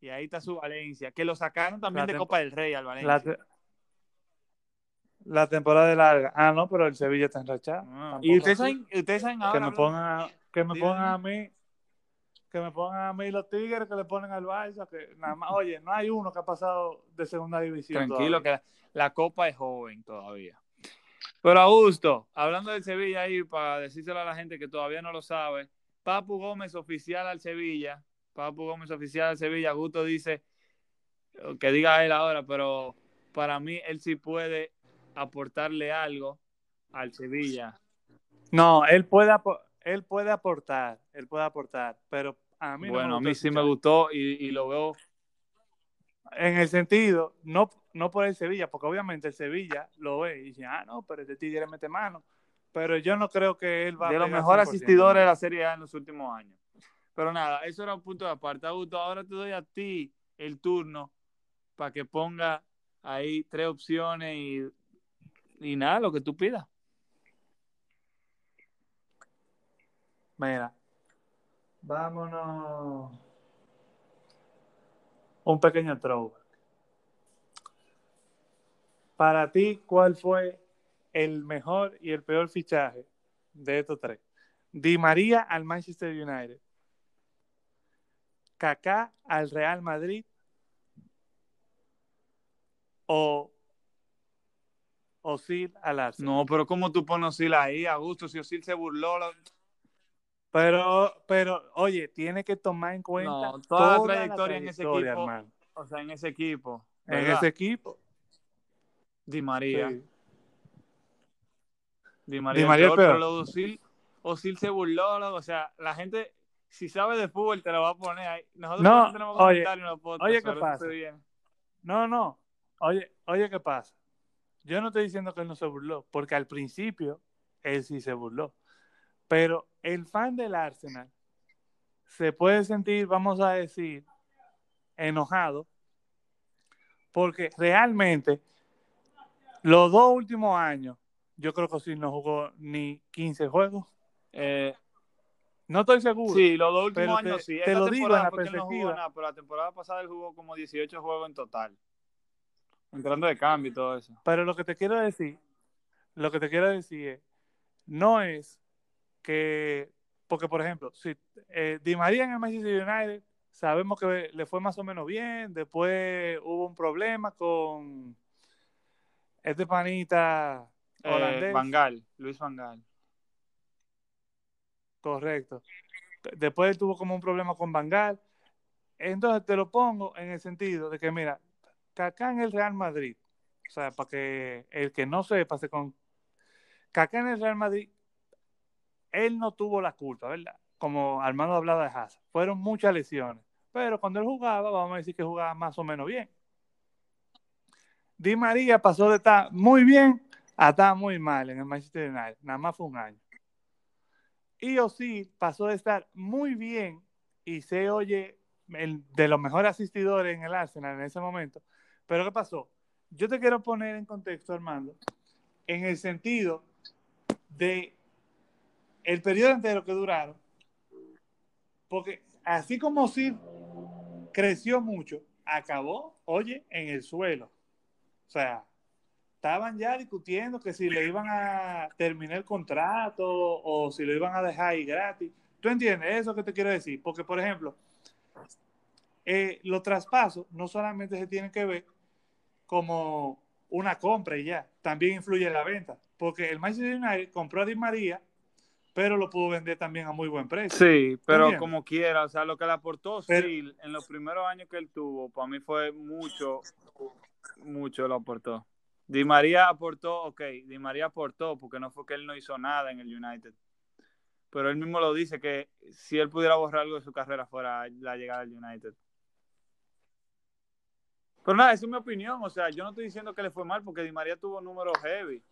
y ahí está su Valencia. Que lo sacaron también La de Copa del Rey al Valencia. La, te- la temporada es larga. Ah, no, pero el Sevilla está enrachado. Ah, y ustedes saben, ustedes saben que ahora. me hablando- pongan a, que me pongan a mí que me pongan a mí los tigres que le ponen al Barça que nada más oye no hay uno que ha pasado de segunda división Tranquilo, todavía. que la, la Copa es joven todavía. Pero Augusto, hablando del Sevilla ahí, para decírselo a la gente que todavía no lo sabe, Papu Gómez oficial al Sevilla. Papu Gómez oficial al Sevilla. Augusto dice que diga él ahora, pero para mí él sí puede aportarle algo al Sevilla. no él puede apo- él puede aportar él puede aportar pero a mí no bueno, a mí sí me gustó y, y lo veo. en el sentido no no por el Sevilla porque obviamente el Sevilla lo ve y dice ah no pero este tigre mete mano pero yo no creo que él va a de los mejores 100%. asistidores de la Serie A en los últimos años. Pero nada, eso era un punto de aparte. Augusto, ahora te doy a ti el turno para que ponga ahí tres opciones y, y nada, lo que tú pidas. Mira, vámonos. Un pequeño throwback. Para ti, ¿cuál fue el mejor y el peor fichaje de estos tres? Di María al Manchester United. Kaká al Real Madrid. O Osil al Arsenal. No, pero ¿cómo tú pones Osil ahí, Augusto? Si Osil se burló. lo- Pero, pero, oye, tiene que tomar en cuenta No, toda la trayectoria en ese equipo. hermano. O sea, en ese equipo. En ese equipo. Di María. sí. Di María, Di María peor, peor. pero Osil, Osil se burló, o sea, la gente, si sabe de fútbol, te lo va a poner ahí. Nosotros No, no tenemos oye, comentarios en oye, ¿qué pasa? No, no. Oye, oye, ¿qué pasa? Yo no estoy diciendo que él no se burló, porque al principio él sí se burló. Pero el fan del Arsenal se puede sentir, vamos a decir, enojado, porque realmente los dos últimos años, yo creo que sí no jugó ni 15 juegos. Eh, No estoy seguro. sí, los dos últimos te- años sí. te Esta lo digo en la él no jugó perspectiva. nada, pero la temporada pasada él jugó como 18 juegos en total. Entrando de cambio y todo eso. Pero lo que te quiero decir, lo que te quiero decir es, no es que, porque por ejemplo, si eh, Di María en el Manchester United, sabemos que le fue más o menos bien, después hubo un problema con este panita Eh, holandés, Gaal, Luis Van Gaal. correcto. Después tuvo como un problema con Bangal. Entonces te lo pongo en el sentido de que, mira, Kaká en el Real Madrid, o sea, para que el que no sepa, se con Kaká en el Real Madrid, él no tuvo la culpa, ¿verdad? Como Armando hablaba de Hazard. Fueron muchas lesiones. Pero cuando él jugaba, vamos a decir que jugaba más o menos bien. Di María pasó de estar muy bien a estar muy mal en el Manchester United. Nada más fue un año. Y Osil pasó de estar muy bien y se oye de los mejores asistidores en el Arsenal en ese momento. Pero ¿qué pasó? Yo te quiero poner en contexto, Armando, en el sentido de el periodo entero que duraron, porque así como Osil creció mucho, acabó, oye, en el suelo. O sea, estaban ya discutiendo que si le iban a terminar el contrato o si lo iban a dejar ahí gratis. ¿Tú entiendes eso que te quiero decir? Porque, por ejemplo, eh, los traspasos no solamente se tienen que ver como una compra y ya, también influye en la venta. Porque el Manchester United compró a Di María, pero lo pudo vender también a muy buen precio. Sí, pero entiendes? como quiera, o sea, lo que le aportó Pero- Sil en los primeros años que él tuvo, para mí fue mucho, mucho lo aportó. Di María aportó, ok, Di María aportó porque no fue que él no hizo nada en el United. Pero él mismo lo dice que si él pudiera borrar algo de su carrera fuera la llegada al United. Pero nada, esa es mi opinión. O sea, yo no estoy diciendo que le fue mal porque Di María tuvo números heavy.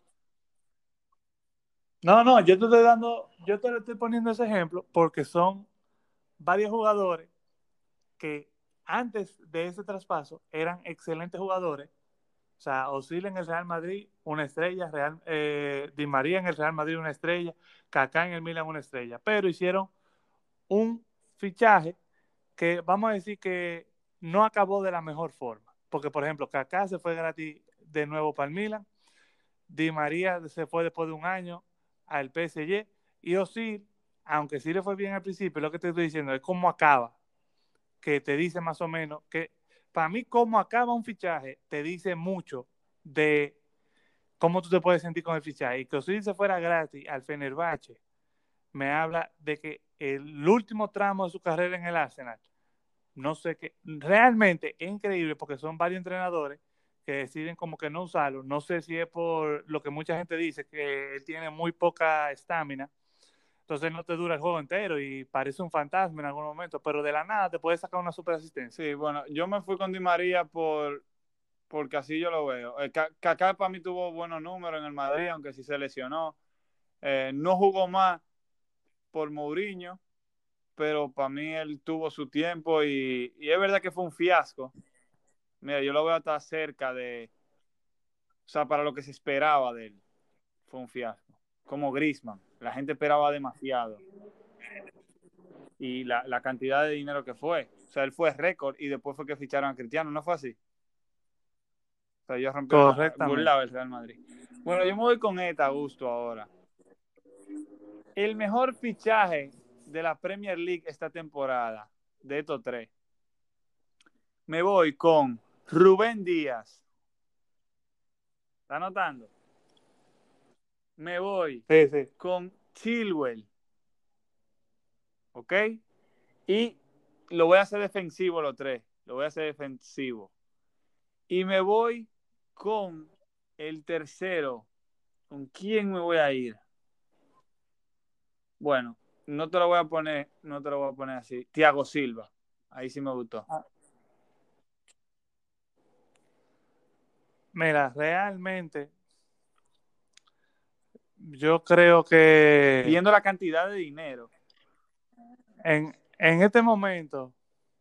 No, no, yo te estoy dando, yo te estoy poniendo ese ejemplo porque son varios jugadores que antes de ese traspaso eran excelentes jugadores. O sea, Osil en el Real Madrid, una estrella, Real, eh, Di María en el Real Madrid, una estrella, Kaká en el Milan, una estrella. Pero hicieron un fichaje que vamos a decir que no acabó de la mejor forma. Porque, por ejemplo, Kaká se fue gratis de nuevo para el Milan, Di María se fue después de un año al PSG y Osil, aunque sí le fue bien al principio, lo que te estoy diciendo es cómo acaba, que te dice más o menos que para mí cómo acaba un fichaje te dice mucho de cómo tú te puedes sentir con el fichaje. Y que Osil se fuera gratis al Fenerbahce me habla de que el último tramo de su carrera en el Arsenal no sé qué, realmente es increíble porque son varios entrenadores que deciden como que no usarlo. No sé si es por lo que mucha gente dice, que él tiene muy poca estamina. Entonces no te dura el juego entero y parece un fantasma en algún momento, pero de la nada te puede sacar una super asistencia. Sí, bueno, yo me fui con Di María por porque así yo lo veo. Eh, Ka- Kaká para mí tuvo buenos números en el Madrid, aunque sí se lesionó. Eh, no jugó más por Mourinho, pero para mí él tuvo su tiempo y es verdad que fue un fiasco. Mira, yo lo veo hasta cerca de, o sea, para lo que se esperaba de él, fue un fiasco. Como Griezmann, la gente esperaba demasiado. Y la, la cantidad de dinero que fue. O sea, él fue récord y después fue que ficharon a Cristiano, ¿no fue así? O sea, yo rompí burlaba el Real Madrid. Bueno, yo me voy con esta a gusto ahora. El mejor fichaje de la Premier League esta temporada, de estos tres. Me voy con Rubén Díaz. ¿Está anotando? Me voy Sí, sí. con Chilwell. ¿Ok? Y lo voy a hacer defensivo los tres. Lo voy a hacer defensivo. Y me voy con el tercero. ¿Con quién me voy a ir? Bueno, no te lo voy a poner, no te lo voy a poner así. Tiago Silva. Ahí sí me gustó. Mira, realmente yo creo que... Viendo la cantidad de dinero. En, en este momento,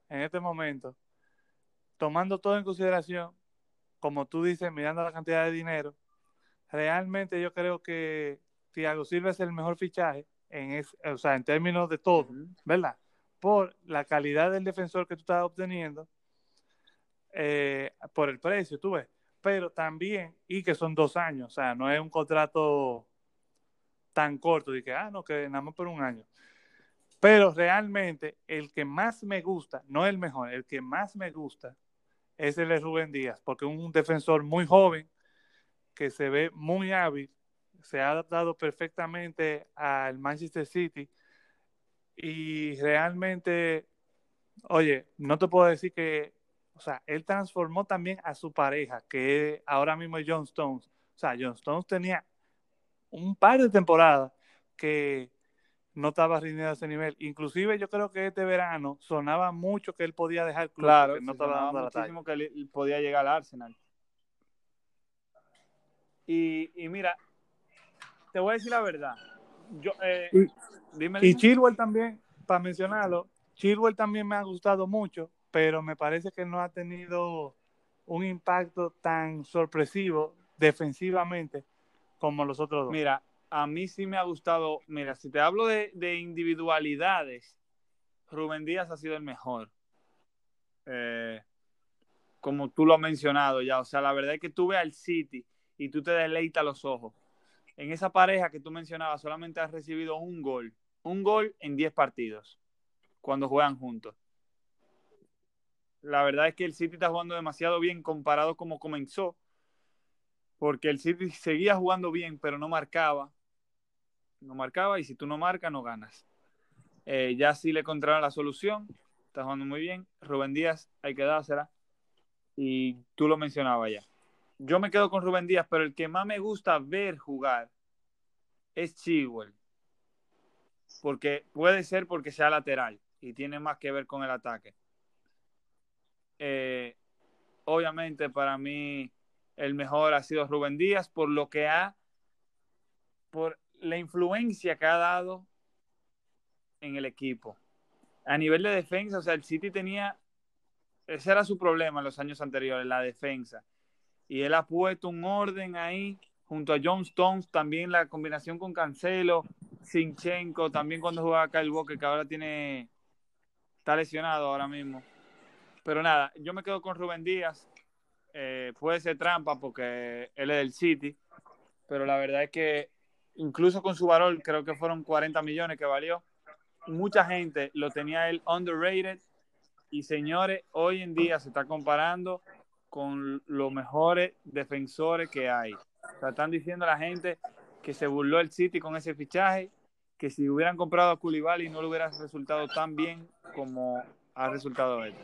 en este momento, tomando todo en consideración, como tú dices, mirando la cantidad de dinero, realmente yo creo que Thiago Silva es el mejor fichaje en, o sea, en términos de todo, ¿verdad? Por la calidad del defensor que tú estás obteniendo, eh, por el precio, tú ves. Pero también, y que son dos años, o sea, no es un contrato tan corto, de que, ah, no, que nada más por un año. Pero realmente el que más me gusta, no el mejor, el que más me gusta es el de Rubén Díaz, porque es un defensor muy joven, que se ve muy hábil, se ha adaptado perfectamente al Manchester City y realmente, oye, no te puedo decir que, o sea, él transformó también a su pareja, que ahora mismo es John Stones. O sea, John Stones tenía un par de temporadas que no estaba rindiendo a ese nivel. Inclusive yo creo que este verano sonaba mucho que él podía dejar club, claro, no estaba dando muchísimo que él podía llegar al Arsenal. Y, y, mira, te voy a decir la verdad. Yo, eh, y, dime, y Chilwell también, para mencionarlo, Chilwell también me ha gustado mucho, pero me parece que no ha tenido un impacto tan sorpresivo defensivamente como los otros dos. Mira, a mí sí me ha gustado, mira, si te hablo de, individualidades, Rubén Díaz ha sido el mejor. Eh, como tú lo has mencionado ya, o sea, la verdad es que tú ves al City y tú te deleitas los ojos. En esa pareja que tú mencionabas solamente has recibido un gol, un gol en 10 partidos cuando juegan juntos. La verdad es que el City está jugando demasiado bien comparado como comenzó, porque el City seguía jugando bien, pero no marcaba no marcaba y si tú no marcas, no ganas. Eh, ya sí le encontraron la solución, está jugando muy bien. Rubén Díaz, hay que dársela. Y tú lo mencionabas ya. Yo me quedo con Rubén Díaz, pero el que más me gusta ver jugar es Chilwell. Porque puede ser porque sea lateral y tiene más que ver con el ataque. Eh, obviamente para mí el mejor ha sido Rubén Díaz por lo que ha por la influencia que ha dado en el equipo. A nivel de defensa, o sea, el City tenía, ese era su problema en los años anteriores, la defensa. Y él ha puesto un orden ahí junto a John Stones, también la combinación con Cancelo, Sinchenko, también cuando jugaba Kyle Walker, que ahora tiene, está lesionado ahora mismo. Pero nada, yo me quedo con Rubén Díaz. Eh, puede ser trampa porque él es del City, pero la verdad es que incluso con su valor, creo que fueron 40 millones que valió. Mucha gente lo tenía él underrated. Y señores, hoy en día se está comparando con los mejores defensores que hay. O están diciendo a la gente que se burló el City con ese fichaje, que si hubieran comprado a Koulibaly no le hubiera resultado tan bien como ha resultado él.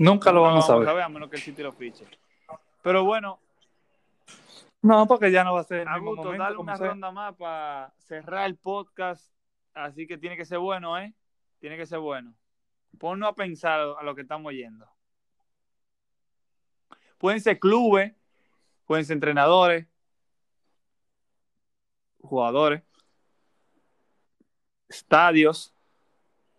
Nunca lo vamos, a ver. a menos que el City lo fiche. Pero bueno, no, porque ya no va a ser. Augusto, dale una ronda más para cerrar el podcast. Así que tiene que ser bueno, ¿eh? Tiene que ser bueno. Ponnos a pensar a lo que estamos yendo. Pueden ser clubes, pueden ser entrenadores, jugadores, estadios.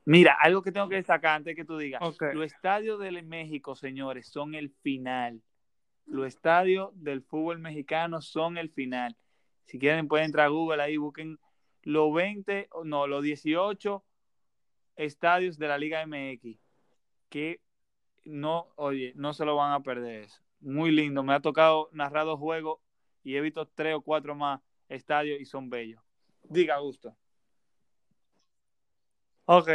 Mira, algo que tengo que destacar antes que tú digas. Los estadios de México, señores, son el final los estadios del fútbol mexicano son el final. Si quieren pueden entrar a Google ahí, busquen los 20, no, los 18 estadios de la Liga MX. Que no, oye, no se lo van a perder eso. Muy lindo. Me ha tocado narrar dos juegos y he visto tres o cuatro más estadios y son bellos. Diga, Gusto. Ok.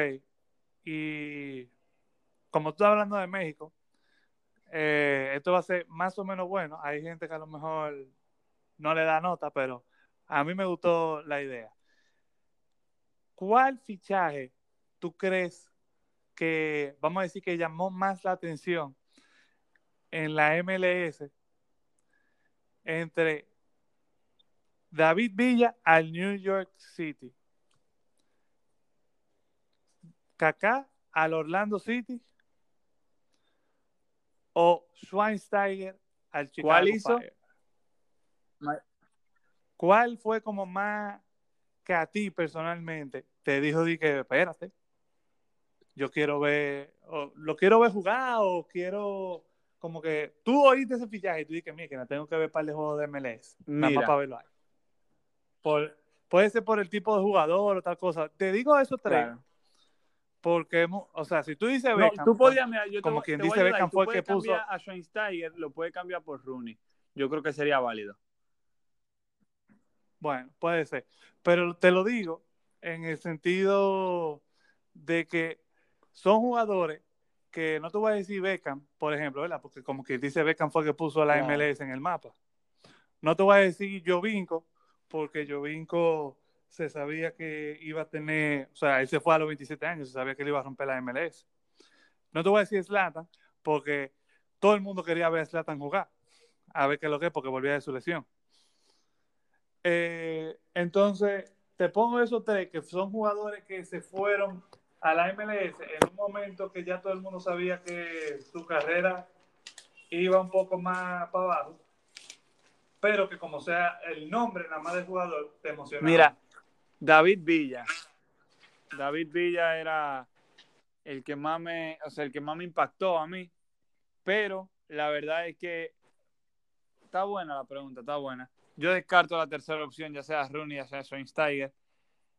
Y como tú estás hablando de México, eh, esto va a ser más o menos bueno. Hay gente que a lo mejor no le da nota, pero a mí me gustó la idea. ¿Cuál fichaje tú crees que, vamos a decir, que llamó más la atención en la MLS entre David Villa al New York City? Kaká al Orlando City o Schweinsteiger al Chicago ¿Cuál hizo? ¿cuál fue como más que a ti personalmente te dijo di que espérate, yo quiero ver, o, lo quiero ver jugar o quiero como que tú oíste ese fichaje y tú dices, mira, que no tengo que ver para el juego de MLS, nada más para verlo ahí. Por, puede ser por el tipo de jugador o tal cosa. Te digo eso tres. Claro. Porque, o sea, si tú dices Beckham, no, tú podías, mira, yo como te, quien te dice Beckham fue el que puso a Schweinsteiger, lo puede cambiar por Rooney. Yo creo que sería válido. Bueno, puede ser. Pero te lo digo en el sentido de que son jugadores que no te voy a decir Beckham, por ejemplo, ¿verdad? Porque como que dice Beckham fue el que puso a la MLS en el mapa. No te voy a decir Jovinko, porque Jovinko se sabía que iba a tener, o sea, él se fue a los 27 años, se sabía que él iba a romper la MLS. No te voy a decir Slatan, porque todo el mundo quería ver a Slatan jugar, a ver qué es lo que es, porque volvía de su lesión. Eh, entonces, te pongo esos tres que son jugadores que se fueron a la MLS en un momento que ya todo el mundo sabía que su carrera iba un poco más para abajo, pero que como sea el nombre nada más del jugador te emociona. Mira, David Villa. David Villa era el que más me, o sea, el que más me impactó a mí, pero la verdad es que está buena la pregunta, está buena. Yo descarto la tercera opción, ya sea Rooney, ya sea Schweinsteiger,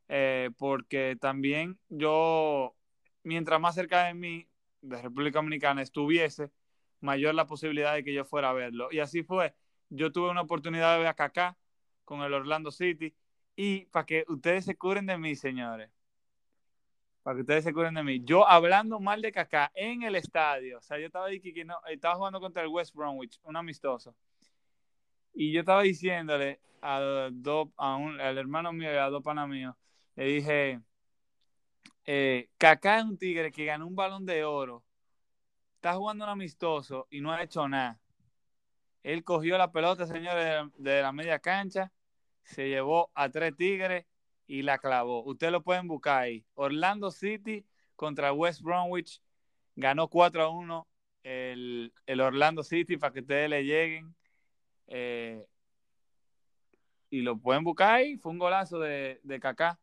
eh, porque también yo, mientras más cerca de mí, de República Dominicana, estuviese, mayor la posibilidad de que yo fuera a verlo. Y así fue. Yo tuve una oportunidad de ver a Kaká con el Orlando City y para que ustedes se curen de mí, señores. Para que ustedes se curen de mí. Yo hablando mal de Kaká en el estadio. O sea, yo estaba que estaba jugando contra el West Bromwich, un amistoso. Y yo estaba diciéndole a al hermano mío y a dos panas míos, le dije, eh, Kaká es un tigre que ganó un balón de oro, está jugando un amistoso y no ha hecho nada. Él cogió la pelota, señores, de la media cancha, se llevó a tres tigres y la clavó. Ustedes lo pueden buscar ahí. Orlando City contra West Bromwich ganó 4 a 1 el, el Orlando City para que ustedes le lleguen. Eh, y lo pueden buscar ahí. Fue un golazo de, de Kaká.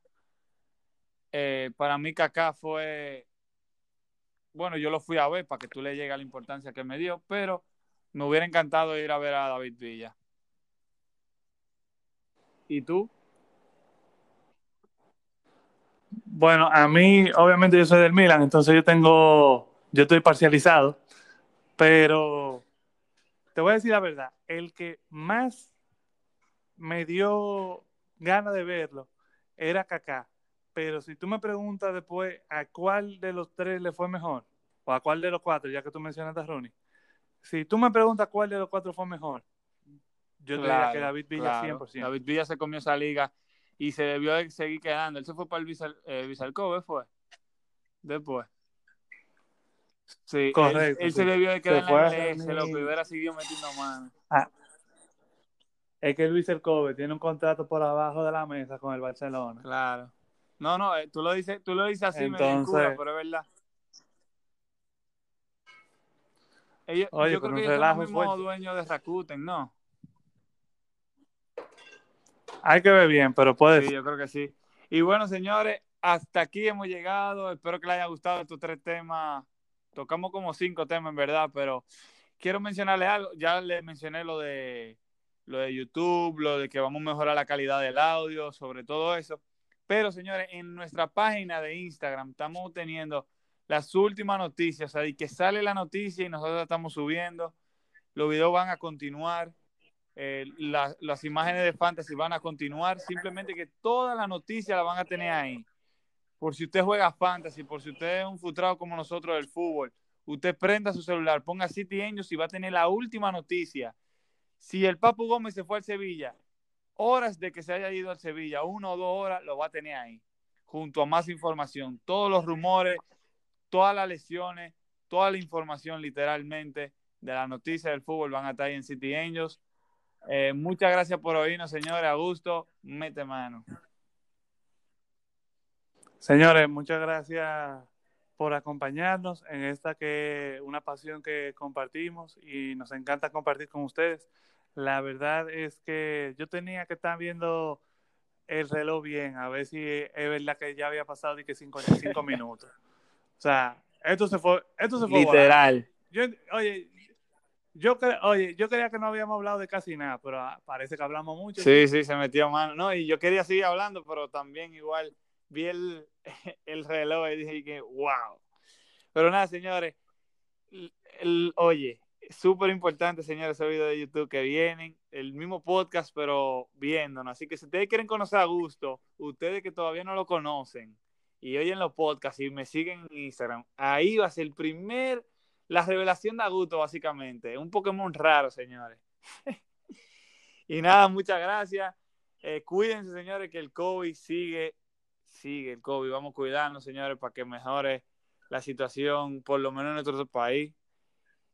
Eh, para mí Kaká fue, bueno, yo lo fui a ver para que tú le llegue la importancia que me dio, pero me hubiera encantado ir a ver a David Villa. ¿Y tú? Bueno, a mí, obviamente yo soy del Milan, entonces yo tengo, yo estoy parcializado, pero te voy a decir la verdad, el que más me dio ganas de verlo era Kaká. Pero si tú me preguntas después a cuál de los tres le fue mejor, o a cuál de los cuatro, ya que tú mencionaste a Rooney, si tú me preguntas cuál de los cuatro fue mejor, yo diría que David Villa 100%. David Villa se comió esa liga y se debió de seguir quedando. Él se fue para el Vizal, eh, fue. Después. Sí, Correcto, él, se debió de quedar en la lo que hubiera seguido metiendo mano. Ah, es que Luis Kobe tiene un contrato por abajo de la mesa con el Barcelona. Claro. No, no, eh, tú lo dices, tú lo dices así, Entonces, me pero es verdad. yo creo que ellos son los mismos dueños de Rakuten, ¿no? Hay que ver bien, pero puede Sí, yo creo que sí. Y bueno, señores, hasta aquí hemos llegado. Espero que les haya gustado estos tres temas. Tocamos como cinco temas, en verdad, pero quiero mencionarles algo. Ya les mencioné lo de lo de YouTube, lo de que vamos a mejorar la calidad del audio, sobre todo eso. Pero, señores, en nuestra página de Instagram estamos teniendo las últimas noticias, o sea, de que sale la noticia y nosotros estamos subiendo. Los videos van a continuar, eh, las imágenes de fantasy van a continuar, simplemente que toda la noticia la van a tener ahí. Por si usted juega fantasy, por si usted es un frustrado como nosotros del fútbol, usted prenda su celular, ponga City Angels y va a tener la última noticia si el Papu Gómez se fue al Sevilla, horas de que se haya ido al Sevilla, una o dos horas, lo va a tener ahí, junto a más información. Todos los rumores, todas las lesiones, toda la información literalmente de la noticia del fútbol van a estar ahí en City Angels. Eh, muchas gracias por oírnos, señores. Augusto, mete mano. Señores, muchas gracias por acompañarnos en esta que una pasión que compartimos y nos encanta compartir con ustedes. La verdad es que yo tenía que estar viendo el reloj bien, a ver si es verdad que ya había pasado y que 55 minutos. O sea, esto se fue, esto se fue Literal. Yo, oye, yo, oye, yo creía que no habíamos hablado de casi nada, pero ah, parece que hablamos mucho. Sí, sí, se metió mano. No, y yo quería seguir hablando, pero también igual vi el, el reloj y dije que, wow. Pero nada, señores, el, oye, súper importante, señores, ese video de YouTube que vienen, el mismo podcast, pero viéndonos. Así que si ustedes quieren conocer a Gusto, ustedes que todavía no lo conocen y oyen los podcasts y me siguen en Instagram, ahí va a ser el primer, la revelación de Augusto, básicamente. Un Pokémon raro, señores. y nada, muchas gracias. Eh, cuídense, señores, que el COVID sigue, sigue el COVID. Vamos a cuidarnos, señores, para que mejore la situación, por lo menos en nuestro país.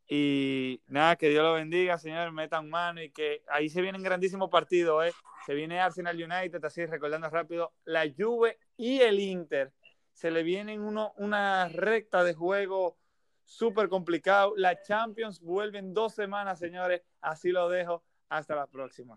Y nada, que Dios lo bendiga, señor, metan mano y que ahí se vienen grandísimos partidos, ¿eh? Se viene Arsenal United, así recordando rápido, la Juve y el Inter. Se le vienen una recta de juego súper complicado. La Champions vuelven dos semanas, señores. Así lo dejo. Hasta la próxima.